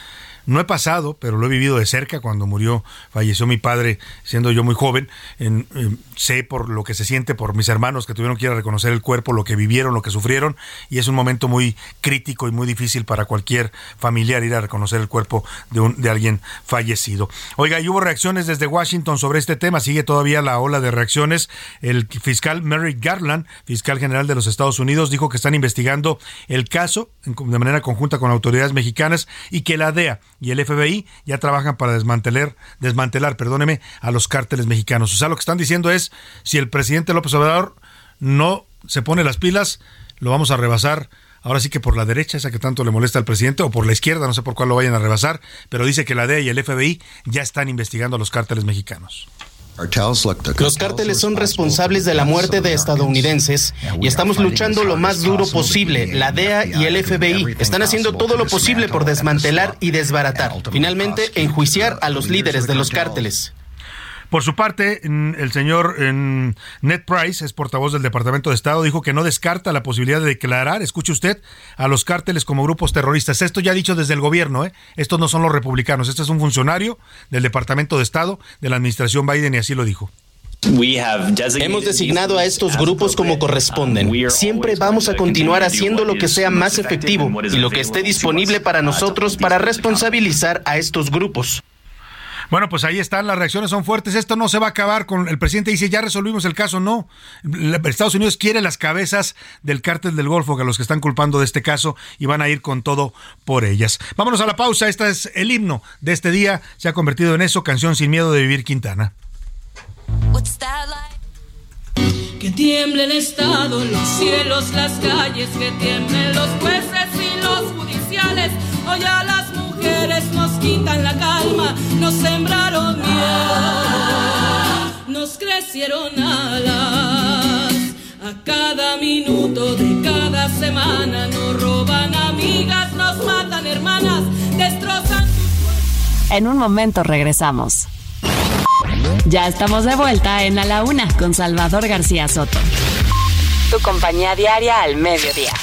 no he pasado, pero lo he vivido de cerca cuando murió, falleció mi padre, siendo yo muy joven. En, sé por lo que se siente por mis hermanos que tuvieron que ir a reconocer el cuerpo, lo que vivieron, lo que sufrieron, y es un momento muy crítico y muy difícil para cualquier familiar ir a reconocer el cuerpo de, un, de alguien fallecido. Oiga, y hubo reacciones desde Washington sobre este tema, sigue todavía la ola de reacciones. El fiscal Merrick Garland, fiscal general de los Estados Unidos, dijo que están investigando el caso de manera conjunta con autoridades mexicanas y que la DEA y el FBI ya trabajan para desmantelar, desmantelar, perdóneme, a los cárteles mexicanos. O sea, lo que están diciendo es, si el presidente López Obrador no se pone las pilas, lo vamos a rebasar ahora sí que por la derecha, esa que tanto le molesta al presidente, o por la izquierda, no sé por cuál lo vayan a rebasar, pero dice que la DEA y el FBI ya están investigando a los cárteles mexicanos. Los cárteles son responsables de la muerte de estadounidenses y estamos luchando lo más duro posible. La DEA y el FBI están haciendo todo lo posible por desmantelar y desbaratar. Finalmente, enjuiciar a los líderes de los cárteles. Por su parte, el señor Ned Price, es portavoz del Departamento de Estado, dijo que no descarta la posibilidad de declarar, escuche usted, a los cárteles como grupos terroristas. Esto ya dicho desde el gobierno, ¿eh? Estos no son los republicanos, este es un funcionario del Departamento de Estado de la administración Biden y así lo dijo. Hemos designado a estos grupos como corresponden. Siempre vamos a continuar haciendo lo que sea más efectivo y lo que esté disponible para nosotros para responsabilizar a estos grupos. Bueno, pues ahí están, las reacciones son fuertes. Esto no se va a acabar con el presidente dice, ya resolvimos el caso. No, Estados Unidos quiere las cabezas del cártel del Golfo, que los que están culpando de este caso, y van a ir con todo por ellas. Vámonos a la pausa. Este es el himno de este día. Se ha convertido en eso, canción sin miedo de vivir Quintana. Que Estado, los cielos, las calles, que tiemblen los jueces y los judiciales. Nos quitan la calma, nos sembraron miedo, nos crecieron alas. A cada minuto de cada semana nos roban amigas, nos matan hermanas, destrozan En un momento regresamos. Ya estamos de vuelta en A la Una con Salvador García Soto. Tu compañía diaria al mediodía.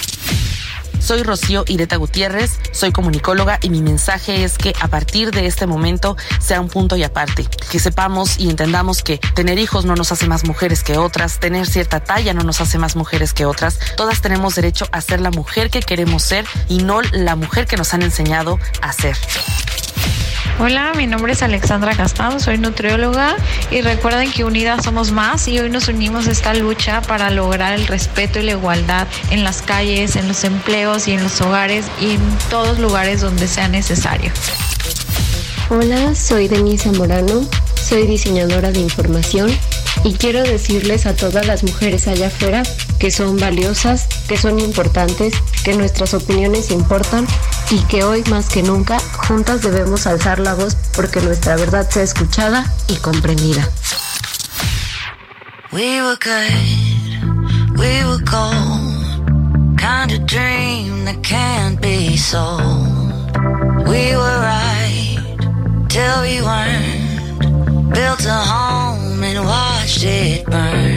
Soy Rocío Ireta Gutiérrez, soy comunicóloga y mi mensaje es que a partir de este momento sea un punto y aparte, que sepamos y entendamos que tener hijos no nos hace más mujeres que otras, tener cierta talla no nos hace más mujeres que otras, todas tenemos derecho a ser la mujer que queremos ser y no la mujer que nos han enseñado a ser. Hola, mi nombre es Alexandra Gastán, soy nutrióloga y recuerden que unidas somos más y hoy nos unimos a esta lucha para lograr el respeto y la igualdad en las calles, en los empleos y en los hogares y en todos lugares donde sea necesario. Hola, soy Denise Morano, soy diseñadora de información y quiero decirles a todas las mujeres allá afuera que son valiosas, que son importantes, que nuestras opiniones importan y que hoy más que nunca juntas debemos alzar la voz porque nuestra verdad sea escuchada y comprendida. We were good, we were cold, kind of dream that can't be sold. We were right till we weren't, built a home and watched it burn.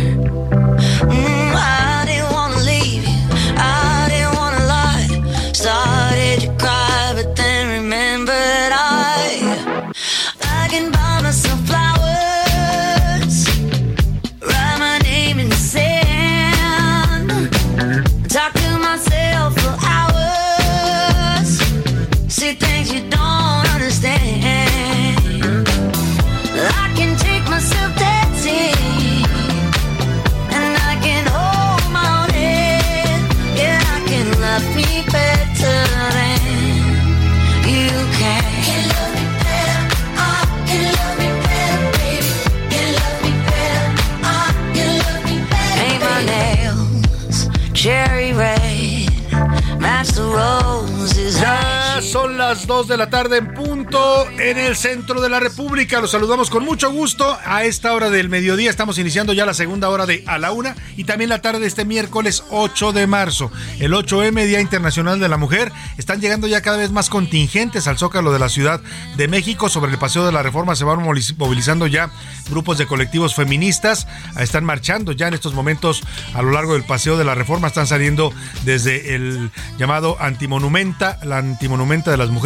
Las 2 de la tarde en punto en el centro de la República. Los saludamos con mucho gusto a esta hora del mediodía. Estamos iniciando ya la segunda hora de A la Una y también la tarde de este miércoles 8 de marzo. El 8M, Día Internacional de la Mujer. Están llegando ya cada vez más contingentes al Zócalo de la Ciudad de México. Sobre el Paseo de la Reforma se van movilizando ya grupos de colectivos feministas. Están marchando ya en estos momentos a lo largo del Paseo de la Reforma. Están saliendo desde el llamado Antimonumenta, la Antimonumenta de las mujeres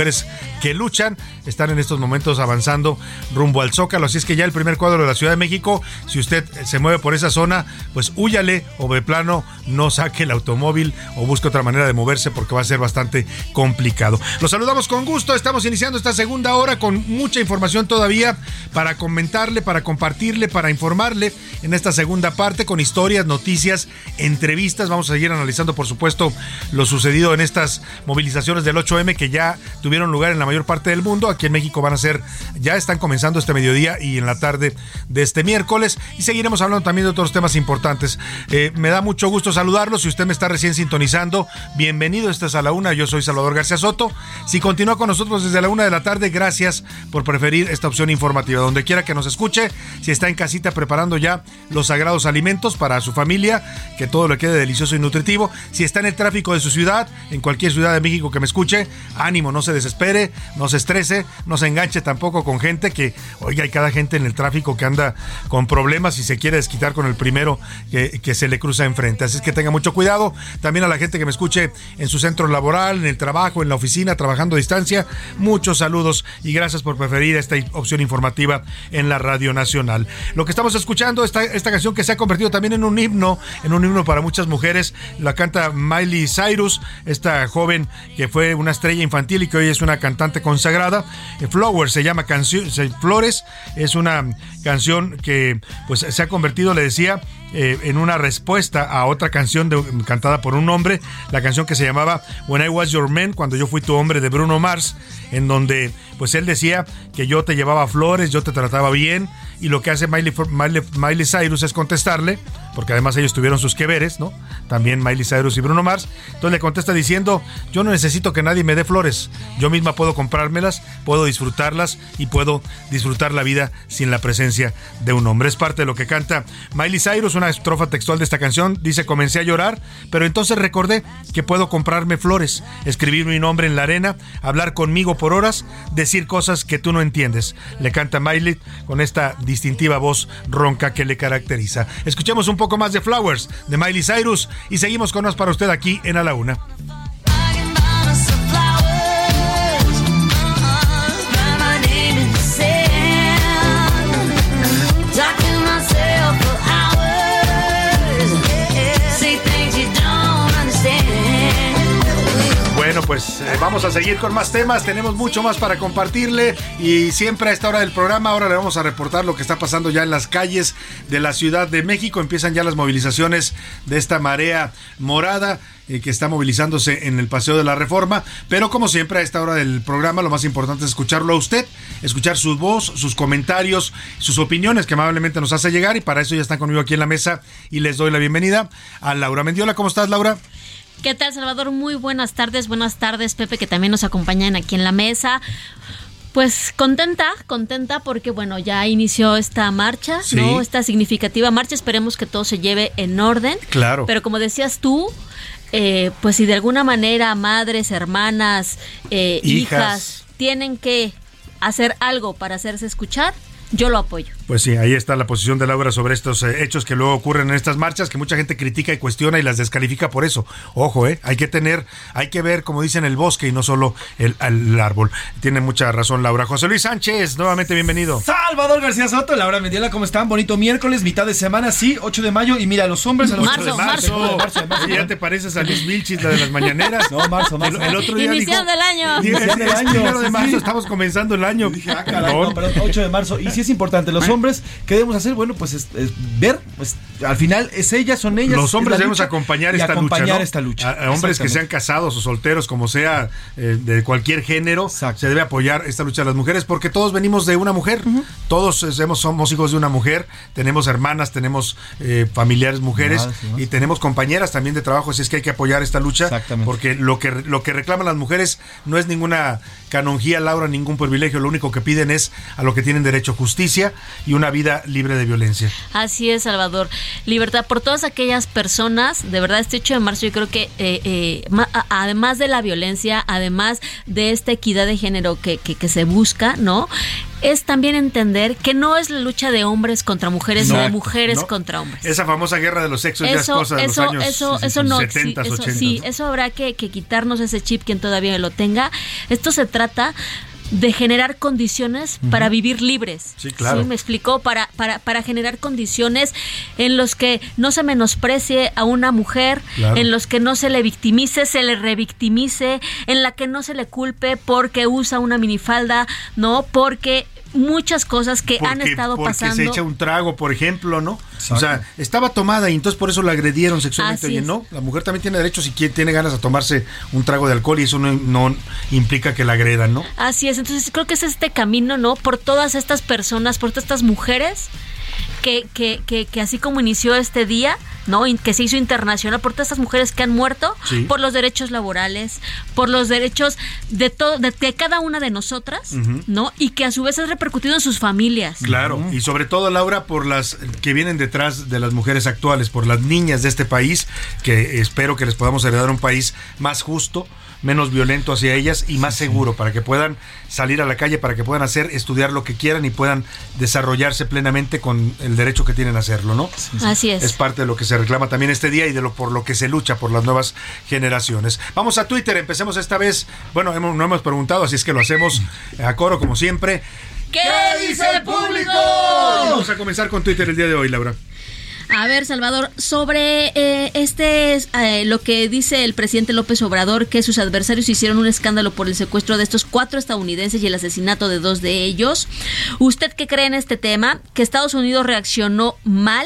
que luchan están en estos momentos avanzando rumbo al Zócalo. Así es que ya el primer cuadro de la Ciudad de México, si usted se mueve por esa zona, pues húyale o de plano no saque el automóvil o busque otra manera de moverse porque va a ser bastante complicado. Los saludamos con gusto. Estamos iniciando esta segunda hora con mucha información todavía para comentarle, para compartirle, para informarle en esta segunda parte con historias, noticias, entrevistas. Vamos a seguir analizando, por supuesto, lo sucedido en estas movilizaciones del 8M que ya tuvieron lugar en la mayor parte del mundo. Aquí en México van a ser, ya están comenzando este mediodía y en la tarde de este miércoles. Y seguiremos hablando también de otros temas importantes. Eh, me da mucho gusto saludarlo. Si usted me está recién sintonizando, bienvenido. Esta es a la una. Yo soy Salvador García Soto. Si continúa con nosotros desde la una de la tarde, gracias por preferir esta opción informativa. Donde quiera que nos escuche, si está en casita preparando ya los sagrados alimentos para su familia, que todo le quede delicioso y nutritivo. Si está en el tráfico de su ciudad, en cualquier ciudad de México que me escuche, ánimo, no se desespere, no se estrese, no se enganche tampoco con gente que, oiga, hay cada gente en el tráfico que anda con problemas y se quiere desquitar con el primero que, que se le cruza enfrente. Así es que tenga mucho cuidado. También a la gente que me escuche en su centro laboral, en el trabajo, en la oficina, trabajando a distancia, muchos saludos y gracias por preferir esta opción informativa en la Radio Nacional. Lo que estamos escuchando, esta, esta canción que se ha convertido también en un himno, en un himno para muchas mujeres, la canta Miley Cyrus, esta joven que fue una estrella infantil y que hoy es una cantante consagrada. Flowers se llama canción, Flores, es una canción que pues se ha convertido, le decía, eh, en una respuesta a otra canción de, cantada por un hombre, la canción que se llamaba When I Was Your Man, cuando yo fui tu hombre de Bruno Mars, en donde pues él decía que yo te llevaba flores, yo te trataba bien, y lo que hace Miley, Miley, Miley Cyrus es contestarle, porque además ellos tuvieron sus que veres, ¿no? También Miley Cyrus y Bruno Mars. Entonces le contesta diciendo, yo no necesito que nadie me dé flores, yo misma puedo comprármelas, puedo disfrutarlas y puedo disfrutar la vida sin la presencia de un hombre. Es parte de lo que canta Miley Cyrus, una estrofa textual de esta canción. Dice, comencé a llorar, pero entonces recordé que puedo comprarme flores, escribir mi nombre en la arena, hablar conmigo por horas, decir cosas que tú no entiendes. Le canta Miley con esta distintiva voz ronca que le caracteriza. Escuchemos un poco más de Flowers de Miley Cyrus y seguimos con más para usted aquí en A la Una. Pues eh, vamos a seguir con más temas. Tenemos mucho más para compartirle. Y siempre a esta hora del programa, ahora le vamos a reportar lo que está pasando ya en las calles de la Ciudad de México. Empiezan ya las movilizaciones de esta marea morada eh, que está movilizándose en el Paseo de la Reforma. Pero como siempre a esta hora del programa lo más importante es escucharlo a usted, escuchar su voz, sus comentarios, sus opiniones que amablemente nos hace llegar y para eso ya están conmigo aquí en la mesa y les doy la bienvenida a Laura Mendiola. ¿Cómo estás Laura? ¿Qué tal, Salvador? Muy buenas tardes. Buenas tardes, Pepe, que también nos acompañan aquí en la mesa. Pues contenta, contenta porque bueno, ya inició esta marcha, ¿no? Esta significativa marcha. Esperemos que todo se lleve en orden. Claro. Pero como decías tú, eh, pues si de alguna manera madres, hermanas, eh, hijas. hijas tienen que hacer algo para hacerse escuchar, yo lo apoyo. Pues sí, ahí está la posición de Laura sobre estos eh, hechos que luego ocurren en estas marchas, que mucha gente critica y cuestiona y las descalifica por eso. Ojo, eh, hay que tener, hay que ver, como dicen, el bosque y no solo el, el árbol. Tiene mucha razón Laura. José Luis Sánchez, nuevamente bienvenido. Salvador García Soto, Laura Mendiola, ¿cómo están? Bonito miércoles, mitad de semana, sí, 8 de mayo. Y mira, los hombres a los Marzo, 8 de marzo. marzo. marzo, marzo, Sí, ya te pareces a Luis Vilchis, la de las mañaneras. No, marzo, marzo. El, el otro día Iniciando el año. dijo, Iniciando el año, primero de marzo, sí. estamos comenzando el año. Dije, ah, caray, no, perdón, 8 de marzo. Y sí es importante, los hombres, ¿qué debemos hacer? Bueno, pues es- es ver, pues al final es ellas, son ellas. Los es hombres debemos acompañar esta acompañar lucha. ¿no? esta lucha. A, a hombres que sean casados o solteros, como sea, eh, de cualquier género, se debe apoyar esta lucha de las mujeres, porque todos venimos de una mujer. Todos eh, somos, somos hijos de una mujer. Tenemos hermanas, tenemos eh, familiares mujeres y tenemos compañeras también de trabajo. Así es que hay que apoyar esta lucha, porque lo que, lo que reclaman las mujeres no es ninguna canonjía, Laura, ningún privilegio. Lo único que piden es a lo que tienen derecho justicia y una vida libre de violencia. Así es, Salvador. Libertad por todas aquellas personas, de verdad, este 8 de marzo yo creo que eh, eh, ma- además de la violencia, además de esta equidad de género que, que, que se busca, ¿no? Es también entender que no es la lucha de hombres contra mujeres, sino de mujeres ¿no? contra hombres. Esa famosa guerra de los sexos ya es Eso, cosa de eso, los años eso, eso no, 70, sí, eso, 80. sí, eso habrá que, que quitarnos ese chip quien todavía lo tenga. Esto se trata de generar condiciones para vivir libres. Sí, claro. me explicó, para, para, para generar condiciones en los que no se menosprecie a una mujer, Claro. en los que no se le victimice, se le revictimice, en la que no se le culpe porque usa una minifalda, no, porque muchas cosas que han Porque- estado porque pasando. se echa un trago, por ejemplo, ¿no? O sea, estaba tomada y entonces por eso la agredieron sexualmente. Así Oye, es. no, la mujer también tiene derecho si quiere, tiene ganas de tomarse un trago de alcohol y eso no, no implica que la agredan, ¿no? Así es, entonces creo que es este camino, ¿no? Por todas estas personas, por todas estas mujeres que, que, que, que así como inició este día, ¿no? Que se hizo internacional, por todas estas mujeres que han muerto, Sí. por los derechos laborales, por los derechos de, todo, de, de cada una de nosotras. ¿no? Y que a su vez ha repercutido en sus familias. Claro, y sobre todo, Laura, por las que vienen detrás de las mujeres actuales, por las niñas de este país, que espero que les podamos heredar un país más justo, menos violento hacia ellas y más seguro, para que puedan salir a la calle, para que puedan hacer, estudiar lo que quieran y puedan desarrollarse plenamente con el derecho que tienen a hacerlo, ¿no? Así es. Es parte de lo que se reclama también este día y de lo por lo que se lucha por las nuevas generaciones. Vamos a Twitter, empecemos esta vez. Bueno, hemos- no hemos preguntado, así es que lo hacemos a coro como siempre. ¿Qué dice el público? Vamos a comenzar con Twitter el día de hoy, Laura. A ver, Salvador, sobre eh, este eh, lo que dice el presidente López Obrador, que sus adversarios hicieron un escándalo por el secuestro de estos cuatro estadounidenses y el asesinato de dos de ellos. ¿Usted qué cree en este tema? ¿Que Estados Unidos reaccionó mal?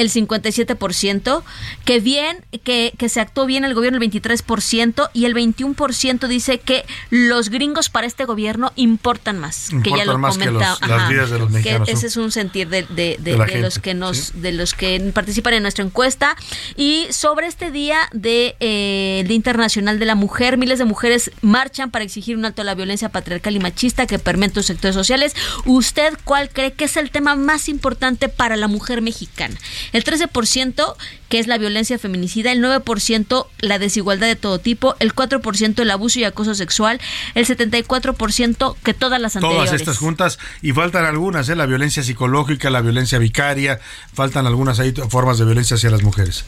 El 57%, que bien, que, que se actuó bien el gobierno el 23% y el 21% dice que los gringos para este gobierno importan más, que ya lo más que comenta, los- las vidas de los que ese es un sentir de, de- de- De la de los que nos, de los que participan en nuestra encuesta y sobre este día de eh, Internacional de la Mujer, miles de mujeres marchan para exigir un alto a la violencia patriarcal y machista que permea los sectores sociales. ¿Usted cuál cree que es el tema más importante para la mujer mexicana? El 13% que es la violencia feminicida, el 9% la desigualdad de todo tipo, el 4% el abuso y acoso sexual, el 74% que todas las anteriores. Todas estas juntas y faltan algunas, ¿eh? la violencia psicológica, la violencia vicaria, faltan algunas ahí formas de violencia hacia las mujeres.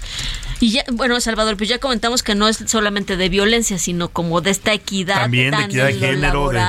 Y ya, bueno, Salvador, pues ya comentamos que no es solamente de violencia, sino como de esta equidad. También de equidad de género, de-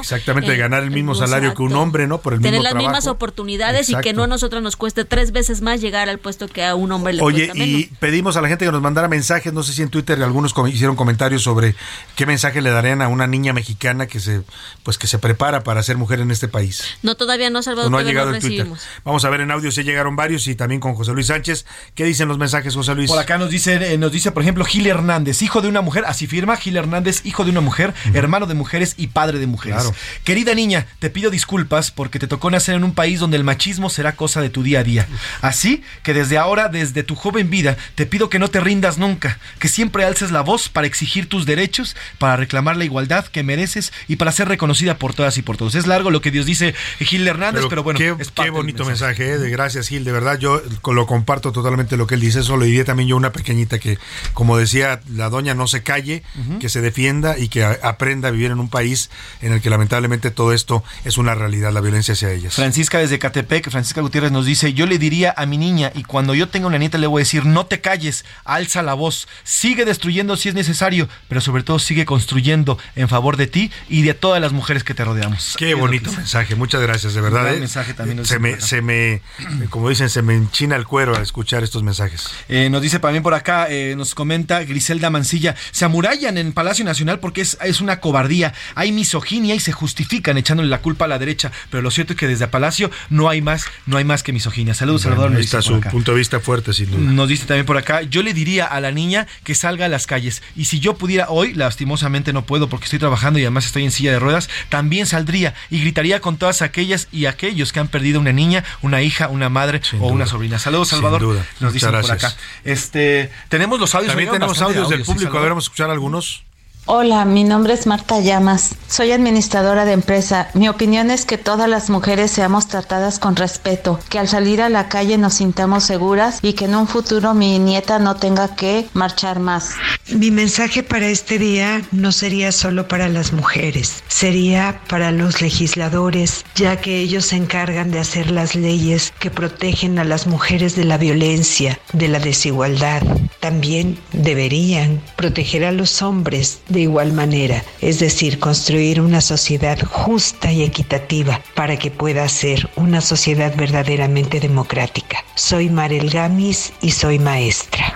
exactamente, de ganar el mismo salario que un hombre, ¿no? Por el Tener mismo las trabajo. mismas oportunidades y que no a nosotros nos cueste tres veces más llegar al puesto que a un hombre le Oye, cuesta menos. y pedimos a la gente que nos mandara mensajes, no sé si en Twitter algunos com- hicieron comentarios sobre qué mensaje le darían a una niña mexicana que se pues que se prepara para ser mujer en este país. No, todavía no, Salvador, no ha llegado el Twitter. Vamos a ver en audio si llegaron varios y también con José Luis Sánchez. ¿Qué dicen los mensajes, José Luis? Por acá nos dice, eh, nos dice, por ejemplo, Gil Hernández, hijo de una mujer, así firma, Gil Hernández, hijo de una mujer, hermano de mujeres y padre de mujeres. Claro. Querida niña, te pido disculpas porque te tocó nacer en un país donde el machismo será cosa de tu día a día. Así que desde ahora, desde tu joven vida, te pido que no te rindas nunca, que siempre alces la voz para exigir tus derechos, para reclamar la igualdad que mereces y para ser reconocida por todas y por todos. Es largo lo que Dios dice Gil Hernández, pero, bueno, qué, es qué bonito mensaje, ¿eh? de gracias Gil, de verdad yo lo comparto totalmente lo que él dice, eso lo diría también yo una pequeñita que, como decía la doña, no se calle, que se defienda y que aprenda a vivir en un país en el que lamentablemente todo esto es una realidad, la violencia hacia ellas. Francisca desde Catepec, Francisca Gutiérrez nos dice, yo le diría a mi niña y cuando yo tenga una nieta le voy a decir, no te calles, alza la voz, sigue destruyendo si es necesario, pero sobre todo sigue construyendo en favor de ti y de todas las mujeres que te rodeamos. Qué bonito mensaje, muchas gracias, de verdad. gran ¿eh? mensaje también se me, se me, como dicen, se me enchina el cuero al escuchar estos mensajes. Eh, nos dice también por acá, eh, nos comenta Griselda Mancilla, se amurallan en Palacio Nacional porque es, es una cobardía, hay misoginia y se justifican echándole la culpa a la derecha, pero lo cierto es que desde Palacio no hay más, no hay más que misoginia. Saludos, Bueno, Salvador. ahí está su acá. punto de vista fuerte, sin duda. Nos dice también por acá, yo le diría a la niña que salga a las calles y si yo pudiera hoy, lastimosamente no puedo porque estoy trabajando y además estoy en silla de ruedas, también saldría y gritaría con todas aquellas y aquellos que han perdido una niña, una hija, una madre o duda. una sobrina. Saludos, Sin Salvador. duda. Nos Muchas dicen por acá. Este, tenemos los audios. También tenemos audios del audios, ¿sí, público, a ver, vamos a escuchar algunos. Hola, mi nombre es Marta Llamas. Soy administradora de empresa. Mi opinión es que todas las mujeres seamos tratadas con respeto, que al salir a la calle nos sintamos seguras y que en un futuro mi nieta no tenga que marchar más. Mi mensaje para este día no sería solo para las mujeres, sería para los legisladores, ya que ellos se encargan de hacer las leyes que protegen a las mujeres de la violencia, de la desigualdad. También deberían proteger a los hombres de igual manera, es decir, construir una sociedad justa y equitativa para que pueda ser una sociedad verdaderamente democrática. Soy Marel Gamis y soy maestra.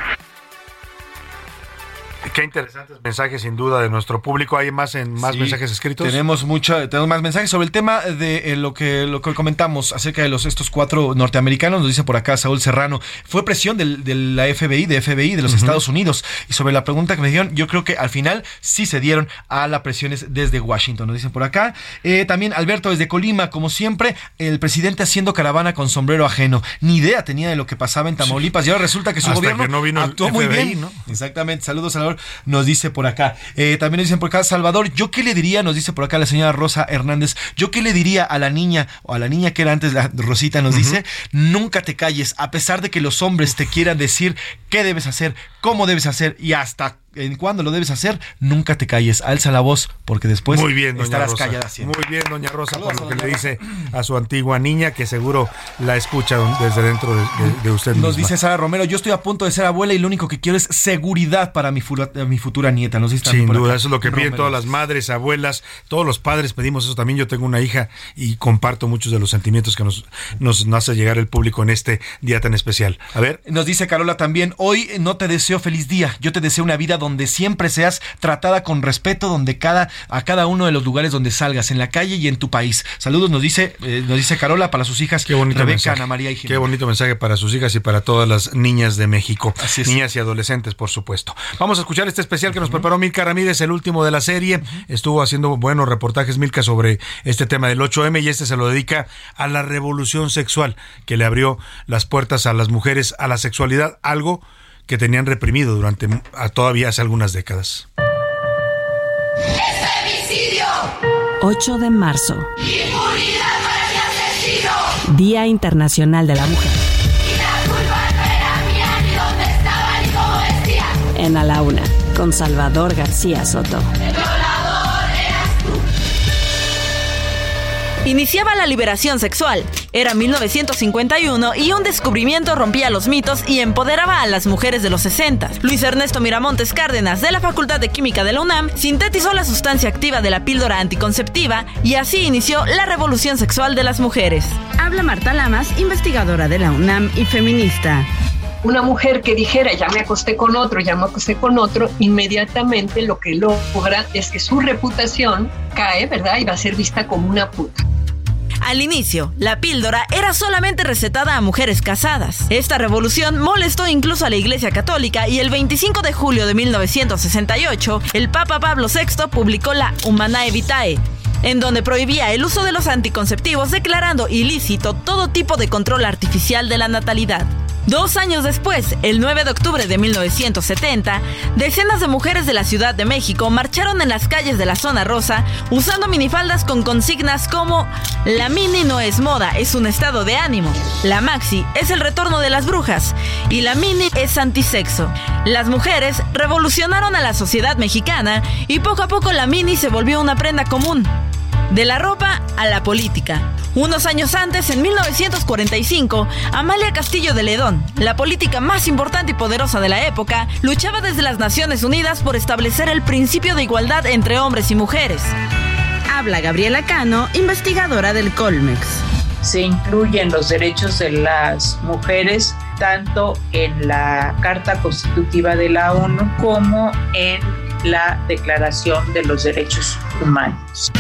Qué interesantes mensajes sin duda de nuestro público. Hay más en más Sí, mensajes escritos. Tenemos mucha, tenemos más mensajes sobre el tema de eh, lo que lo que comentamos acerca de los estos cuatro norteamericanos. Nos dice por acá Saúl Serrano. Fue presión del- de la FBI, de FBI de los Estados Unidos. Y sobre la pregunta que me dieron, yo creo que al final sí se dieron a las presiones desde Washington. Nos dicen por acá. Eh, también Alberto desde Colima, como siempre, el presidente haciendo caravana con sombrero ajeno. Ni idea tenía de lo que pasaba en Tamaulipas. Y ahora resulta que su Hasta gobierno que no vino el actuó muy bien. ¿no? Exactamente. Saludos, Salvador. Nos dice por acá. Eh, también nos dicen por acá, Salvador, ¿yo qué le diría? Nos dice por acá la señora Rosa Hernández. ¿Yo qué le diría a la niña o a la niña que era antes, la Rosita nos dice? Nunca te calles, a pesar de que los hombres te quieran decir qué debes hacer, cómo debes hacer y hasta en cuándo lo debes hacer, nunca te calles. Alza la voz porque después Muy bien, doña estarás Rosa. callada siempre. Muy bien, doña Rosa, Saludos por lo que doña le dice a su antigua niña, que seguro la escucha desde dentro de, de- de usted Nos misma. dice Sara Romero, yo estoy a punto de ser abuela y lo único que quiero es seguridad para mi, fura- mi futura nieta. Nos dice Sin duda, acá. eso es lo que piden Romero. todas las madres, abuelas, todos los padres pedimos eso también. Yo tengo una hija y comparto muchos de los sentimientos que nos, nos hace llegar el público en este día tan especial. A ver. Nos dice Carola también, hoy no te deseo feliz día, yo te deseo una vida donde siempre seas tratada con respeto, donde cada a cada uno de los lugares donde salgas, en la calle y en tu país. Saludos, nos dice eh, nos dice Carola para sus hijas Qué bonito Rebeca, mensaje. Ana María y Jimena. Qué bonito mensaje para sus hijas y para todas las niñas de México. Niñas y adolescentes, por supuesto. Vamos a escuchar este especial que nos preparó Milka Ramírez, el último de la serie. Estuvo haciendo buenos reportajes Milka sobre este tema del 8M y este se lo dedica a la revolución sexual que le abrió las puertas a las mujeres a la sexualidad, algo que tenían reprimido durante a todavía hace algunas décadas. ¡Femicidio! 8 de marzo, ¡Impunidad para mi asesino! Día Internacional de la Mujer. Y la culpa no era mía, ni dónde estaba, ni cómo decía. En A la Una, con Salvador García Soto. Iniciaba la liberación sexual. Era 1951 y un descubrimiento rompía los mitos y empoderaba a las mujeres de los 60. Luis Ernesto Miramontes Cárdenas, de la Facultad de Química de la UNAM, sintetizó la sustancia activa de la píldora anticonceptiva y así inició la revolución sexual de las mujeres. Habla Marta Lamas, investigadora de la UNAM y feminista. Una mujer que dijera, ya me acosté con otro, ya me acosté con otro, inmediatamente lo que logra es que su reputación cae, ¿verdad? Y va a ser vista como una puta. Al inicio, la píldora era solamente recetada a mujeres casadas. Esta revolución molestó incluso a la Iglesia Católica y el 25 de julio de 1968, el Papa Pablo VI publicó la Humanae Vitae, en donde prohibía el uso de los anticonceptivos declarando ilícito todo tipo de control artificial de la natalidad. Dos años después, el 9 de octubre de 1970, decenas de mujeres de la Ciudad de México marcharon en las calles de la zona rosa usando minifaldas con consignas como La mini no es moda, es un estado de ánimo. La maxi es el retorno de las brujas. Y la mini es antisexo. Las mujeres revolucionaron a la sociedad mexicana y poco a poco la mini se volvió una prenda común. De la ropa a la política. Unos años antes, en 1945, Amalia Castillo de Ledón, la política más importante y poderosa de la época, luchaba desde las Naciones Unidas por establecer el principio de igualdad entre hombres y mujeres. Habla Gabriela Cano, investigadora del Colmex. se incluyen los derechos de las mujeres tanto en la Carta Constitutiva de la ONU como en la Declaración de los Derechos Humanos.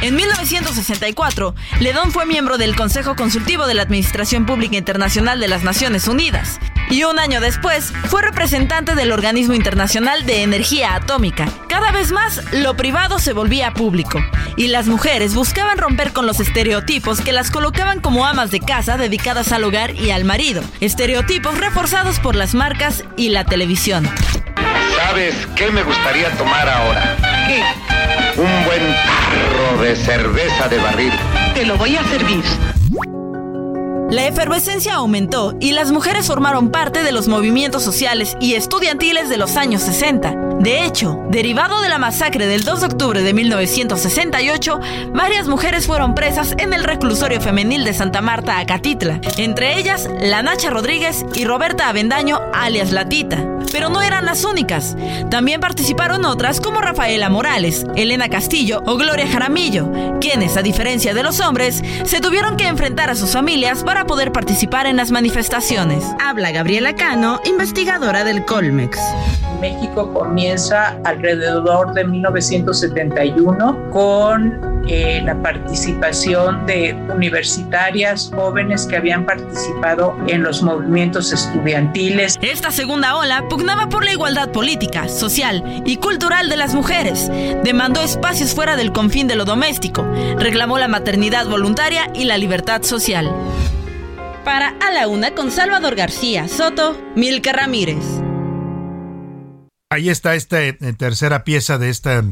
En 1964, Ledón fue miembro del Consejo Consultivo de la Administración Pública Internacional de las Naciones Unidas y un año después fue representante del Organismo Internacional de Energía Atómica. Cada vez más, lo privado se volvía público y las mujeres buscaban romper con los estereotipos que las colocaban como amas de casa dedicadas al hogar y al marido, estereotipos reforzados por las marcas y la televisión. ¿Sabes qué me gustaría tomar ahora? qué? Un buen tarro de cerveza de barril. Te lo voy a servir. La efervescencia aumentó y las mujeres formaron parte de los movimientos sociales y estudiantiles de los años 60. De hecho, derivado de la masacre del 2 de octubre de 1968, varias mujeres fueron presas en el reclusorio femenil de Santa Marta, Acatitla, entre ellas la Nacha Rodríguez y Roberta Avendaño, alias Latita. Pero no eran las únicas. También participaron otras como Rafaela Morales, Elena Castillo o Gloria Jaramillo, quienes, a diferencia de los hombres, se tuvieron que enfrentar a sus familias para poder participar en las manifestaciones. Habla Gabriela Cano, investigadora del Colmex. México comienza alrededor de 1971 con eh, la participación de universitarias jóvenes que habían participado en los movimientos estudiantiles. Esta segunda ola pugnaba por la igualdad política, social y cultural de las mujeres, demandó espacios fuera del confín de lo doméstico, reclamó la maternidad voluntaria y la libertad social. Para A la Una con Salvador García Soto, Milka Ramírez. Ahí está esta eh, tercera pieza de esta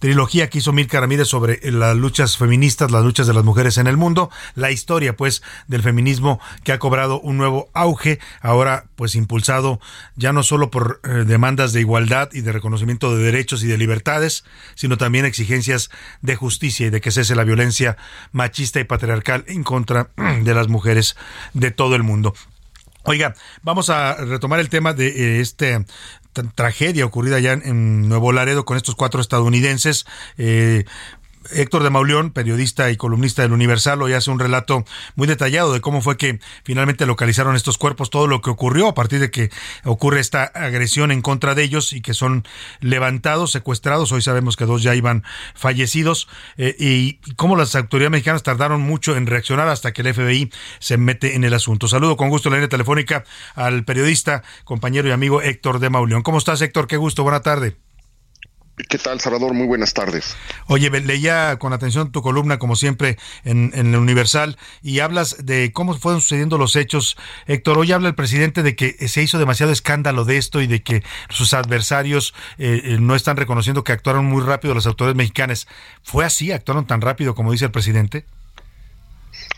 trilogía que hizo Mirka Ramírez sobre las luchas feministas, las luchas de las mujeres en el mundo, la historia pues del feminismo que ha cobrado un nuevo auge, ahora pues impulsado ya no solo por eh, demandas de igualdad y de reconocimiento de derechos y de libertades, sino también exigencias de justicia y de que cese la violencia machista y patriarcal en contra de las mujeres de todo el mundo. Oiga, vamos a retomar el tema de eh, este tragedia ocurrida ya en, Nuevo Laredo con estos cuatro estadounidenses. Eh, Héctor de Mauleón, periodista y columnista del Universal, hoy hace un relato muy detallado de cómo fue que finalmente localizaron estos cuerpos, todo lo que ocurrió a partir de que ocurre esta agresión en contra de ellos y que son levantados, secuestrados. Hoy sabemos que dos ya iban fallecidos eh, y cómo las autoridades mexicanas tardaron mucho en reaccionar hasta que el FBI se mete en el asunto. Saludo con gusto la línea telefónica al periodista, compañero y amigo Héctor de Mauleón. ¿Cómo estás, Héctor? Qué gusto. Buena tarde. ¿Qué tal, Salvador? Muy buenas tardes. Oye, leía con atención tu columna, como siempre, en, el Universal, y hablas de cómo fueron sucediendo los hechos. Héctor, hoy habla el presidente de que se hizo demasiado escándalo de esto y de que sus adversarios eh, eh, no están reconociendo que actuaron muy rápido las autoridades mexicanas. ¿Fue así? ¿Actuaron tan rápido como dice el presidente?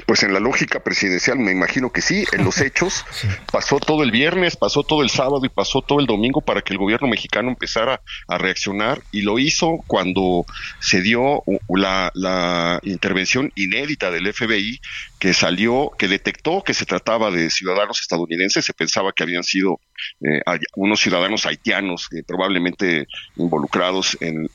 Pues en la lógica presidencial me imagino que sí, en los hechos. Pasó todo el viernes, pasó todo el sábado y pasó todo el domingo para que el gobierno mexicano empezara a reaccionar y lo hizo cuando se dio la, la intervención inédita del FBI que salió, que detectó que se trataba de ciudadanos estadounidenses, se pensaba que habían sido eh, unos ciudadanos haitianos eh, probablemente involucrados en,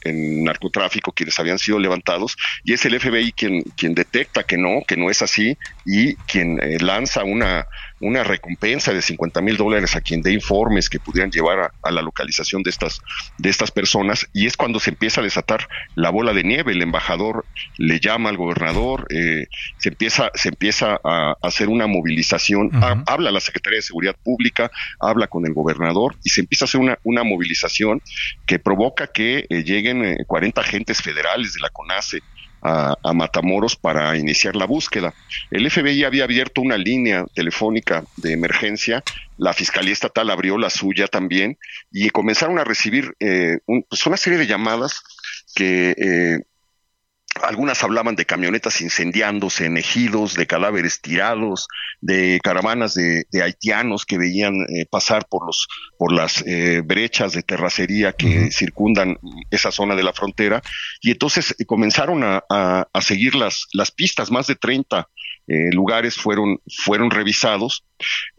narcotráfico quienes habían sido levantados y es el FBI quien, quien detecta que no, que no es así y quien eh, lanza una, una recompensa de 50 mil dólares a quien dé informes que pudieran llevar a, la localización de estas, de estas personas y es cuando se empieza a desatar la bola de nieve, el embajador le llama al gobernador, se empieza, se empieza a, hacer una movilización, habla la Secretaría de Seguridad Pública, habla con el gobernador y se empieza a hacer una, una movilización que provoca que eh, lleguen 40 eh, agentes federales de la CONACE a, a, Matamoros para iniciar la búsqueda. El FBI había abierto una línea telefónica de emergencia, la Fiscalía Estatal abrió la suya también y comenzaron a recibir eh, pues una serie de llamadas que eh, algunas hablaban de camionetas incendiándose en ejidos, de cadáveres tirados, de caravanas de, haitianos que veían eh, pasar por los por las eh, brechas de terracería que circundan esa zona de la frontera. Y entonces eh, comenzaron a, a, seguir las las pistas más de 30 lugares fueron fueron revisados.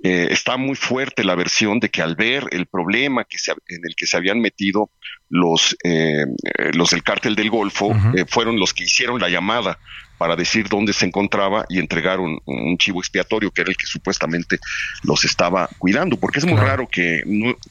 Está muy fuerte la versión de que al ver el problema que se, en el que se habían metido los, eh, los del cártel del Golfo eh, fueron los que hicieron la llamada para decir dónde se encontraba y entregaron un, chivo expiatorio que era el que supuestamente los estaba cuidando, porque es muy raro que,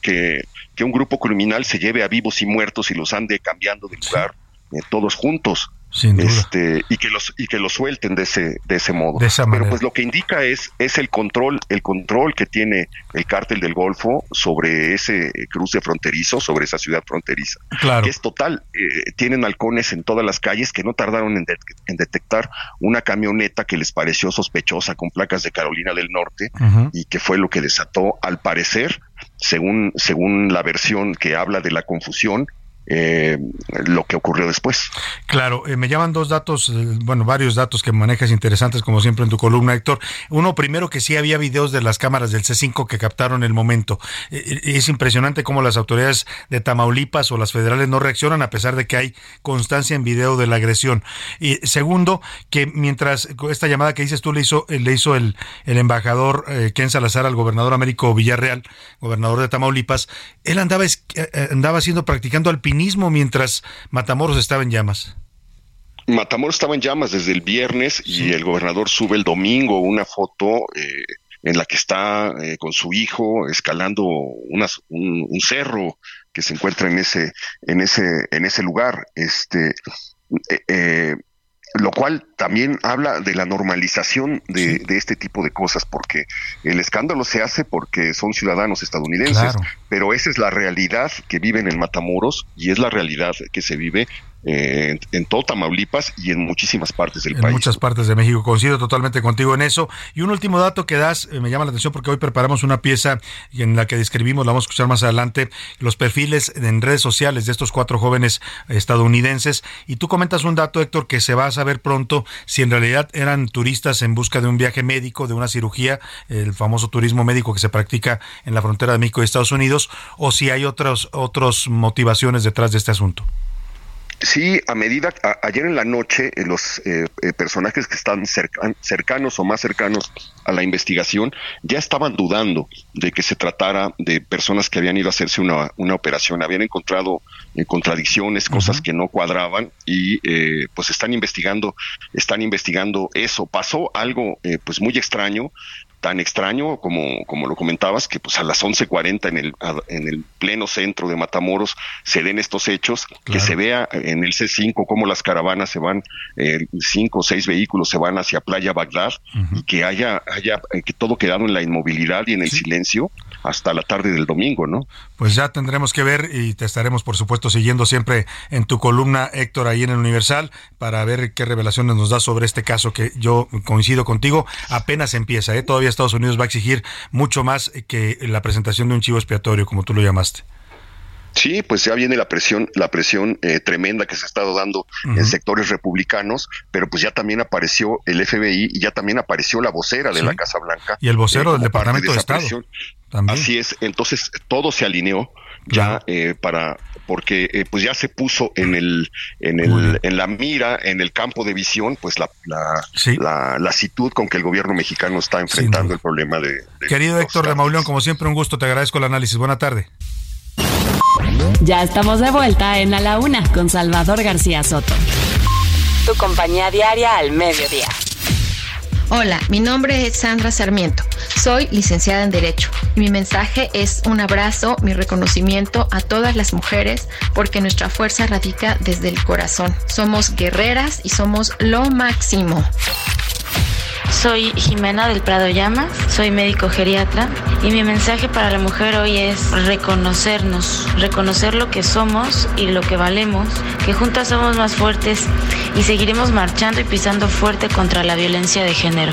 que, que, un grupo criminal se lleve a vivos y muertos y los ande cambiando de lugar eh, todos juntos. Este, y que los y que los suelten de ese de ese modo. Pero pues lo que indica es es el control el control que tiene el cártel del Golfo sobre ese cruce fronterizo, sobre esa ciudad fronteriza. Que es total. Eh, tienen halcones en todas las calles que no tardaron en, en, detectar una camioneta que les pareció sospechosa con placas de Carolina del Norte y que fue lo que desató, al parecer, según según la versión que habla de la confusión, eh, lo que ocurrió después. Claro, eh, me llaman dos datos, eh, bueno, varios datos que manejas interesantes como siempre en tu columna, Héctor. Uno, primero que sí había videos de las cámaras del C5 que captaron el momento. es impresionante cómo las autoridades de Tamaulipas o las federales no reaccionan a pesar de que hay constancia en video de la agresión. Y segundo, que mientras esta llamada que dices tú le hizo, le hizo el, el embajador Ken Salazar al gobernador Américo Villarreal, gobernador de Tamaulipas, él andaba, andaba haciendo, practicando alpinismo mientras Matamoros estaba en llamas. Matamoros estaba en llamas desde el viernes y el gobernador sube el domingo una foto eh, en la que está eh, con su hijo escalando un, cerro que se encuentra en ese en ese en ese lugar. Este eh, lo cual también habla de la normalización de, este tipo de cosas, porque el escándalo se hace porque son ciudadanos estadounidenses, pero esa es la realidad que viven en Matamoros y es la realidad que se vive eh, en todo Tamaulipas y en muchísimas partes del país. En muchas partes de México, coincido totalmente contigo en eso. Y un último dato que das, eh, me llama la atención porque hoy preparamos una pieza en la que describimos, la vamos a escuchar más adelante, los perfiles en redes sociales de estos cuatro jóvenes estadounidenses. Y tú comentas un dato, Héctor, que se va a saber pronto si en realidad eran turistas en busca de un viaje médico, de una cirugía, el famoso turismo médico que se practica en la frontera de México y Estados Unidos, o si hay otras otros motivaciones detrás de este asunto. Sí, a medida, ayer en la noche, eh, los eh, eh, personajes que están cercanos o más cercanos a la investigación ya estaban dudando de que se tratara de personas que habían ido a hacerse una, una operación, habían encontrado contradicciones, cosas que no cuadraban y pues están investigando, están investigando eso. Pasó algo pues muy extraño tan extraño como, como lo comentabas, que pues a las 11.40 en el, en el pleno centro de Matamoros se den estos hechos, que se vea en el C5 cómo las caravanas se van, eh, cinco o seis vehículos se van hacia Playa Bagdad, y que haya, haya eh, que todo quedado en la inmovilidad y en el silencio hasta la tarde del domingo, ¿no? Pues ya tendremos que ver y te estaremos, por supuesto, siguiendo siempre en tu columna, Héctor, ahí en el Universal, para ver qué revelaciones nos da sobre este caso que yo coincido contigo, apenas empieza, ¿eh? Todavía Estados Unidos va a exigir mucho más que la presentación de un chivo expiatorio, como tú lo llamaste. Sí, pues ya viene la presión, la presión eh, tremenda que se ha estado dando en sectores republicanos, pero pues ya también apareció el FBI y ya también apareció la vocera de la Casa Blanca. Y el vocero del Departamento de, Estado. Así es, entonces todo se alineó ya eh, para porque eh, pues ya se puso en el en el en la mira en el campo de visión pues la la, la, con que el gobierno mexicano está enfrentando el problema de, querido Héctor de Mauleón como siempre un gusto te agradezco el análisis. Buena tarde ya estamos de vuelta en a la una con Salvador García Soto tu compañía diaria al mediodía Hola, mi nombre es Sandra Sarmiento. Soy licenciada en Derecho. Mi mensaje es un abrazo, mi reconocimiento a todas las mujeres porque nuestra fuerza radica desde el corazón. Somos guerreras y somos lo máximo. Soy Jimena del Prado Llamas, soy médico geriatra y mi mensaje para la mujer hoy es reconocernos, reconocer lo que somos y lo que valemos, que juntas somos más fuertes y seguiremos marchando y pisando fuerte contra la violencia de género.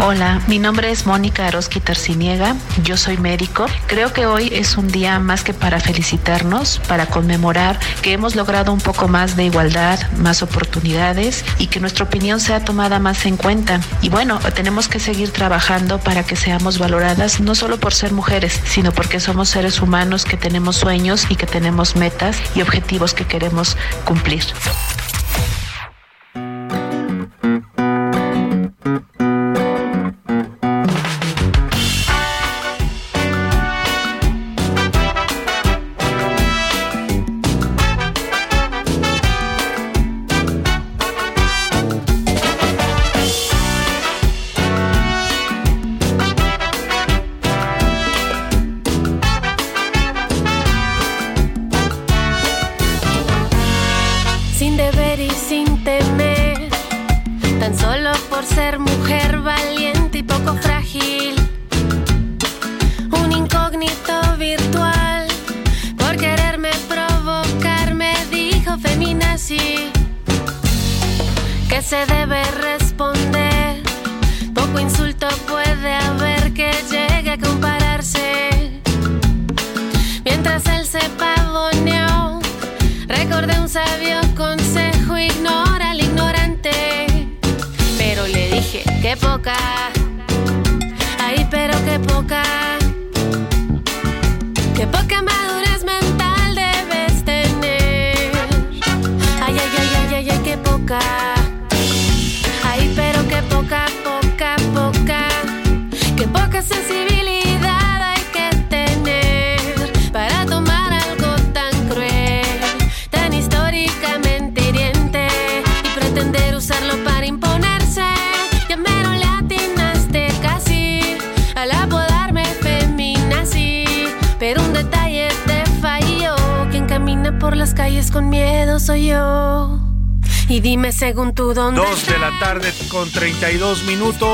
Hola, mi nombre es Mónica Aroski Tarciniega, yo soy médico. Creo que hoy es un día más que para felicitarnos, para conmemorar que hemos logrado un poco más de igualdad, más oportunidades y que nuestra opinión sea tomada más en cuenta. Y bueno, tenemos que seguir trabajando para que seamos valoradas no solo por ser mujeres, sino porque somos seres humanos que tenemos sueños y que tenemos metas y objetivos que queremos cumplir.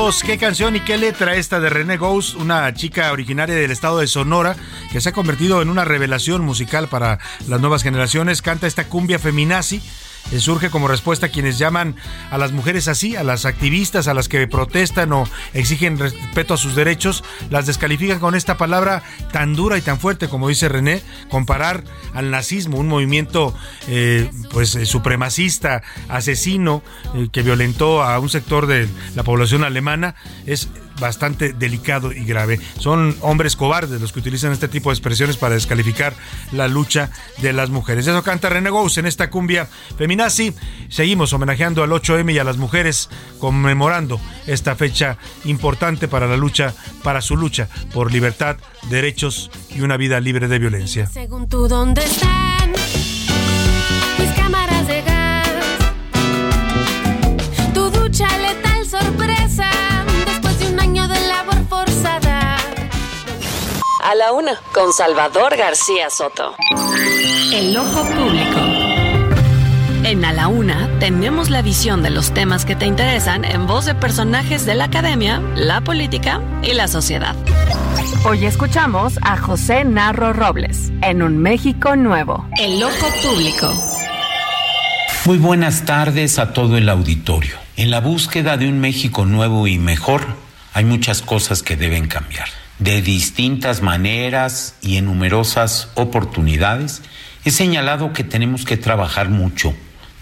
¿Qué canción y qué letra esta de René Ghost, una chica originaria del estado de Sonora que se ha convertido en una revelación musical para las nuevas generaciones? Canta esta cumbia feminazi. eh, Surge como respuesta a quienes llaman a las mujeres así, a las activistas, a las que protestan o exigen respeto a sus derechos, las descalifican con esta palabra tan dura y tan fuerte como dice René, comparar al nazismo, un movimiento eh, pues eh, supremacista, asesino, eh, que violentó a un sector de la población alemana, es bastante delicado y grave. Son hombres cobardes los que utilizan este tipo de expresiones para descalificar la lucha de las mujeres. Eso canta René Gous en esta cumbia feminazi. Seguimos homenajeando al 8M y a las mujeres, conmemorando esta fecha importante para la lucha, para su lucha por libertad, derechos y una vida libre de violencia. Según tú, ¿dónde están A la una, con Salvador García Soto. El ojo público. En A la Una tenemos la visión de los temas que te interesan en voz de personajes de la academia, la política y la sociedad. Hoy escuchamos a José Narro Robles en Un México Nuevo. El ojo público. Muy buenas tardes a todo el auditorio. En la búsqueda de un México nuevo y mejor, hay muchas cosas que deben cambiar. De distintas maneras y en numerosas oportunidades, he señalado que tenemos que trabajar mucho,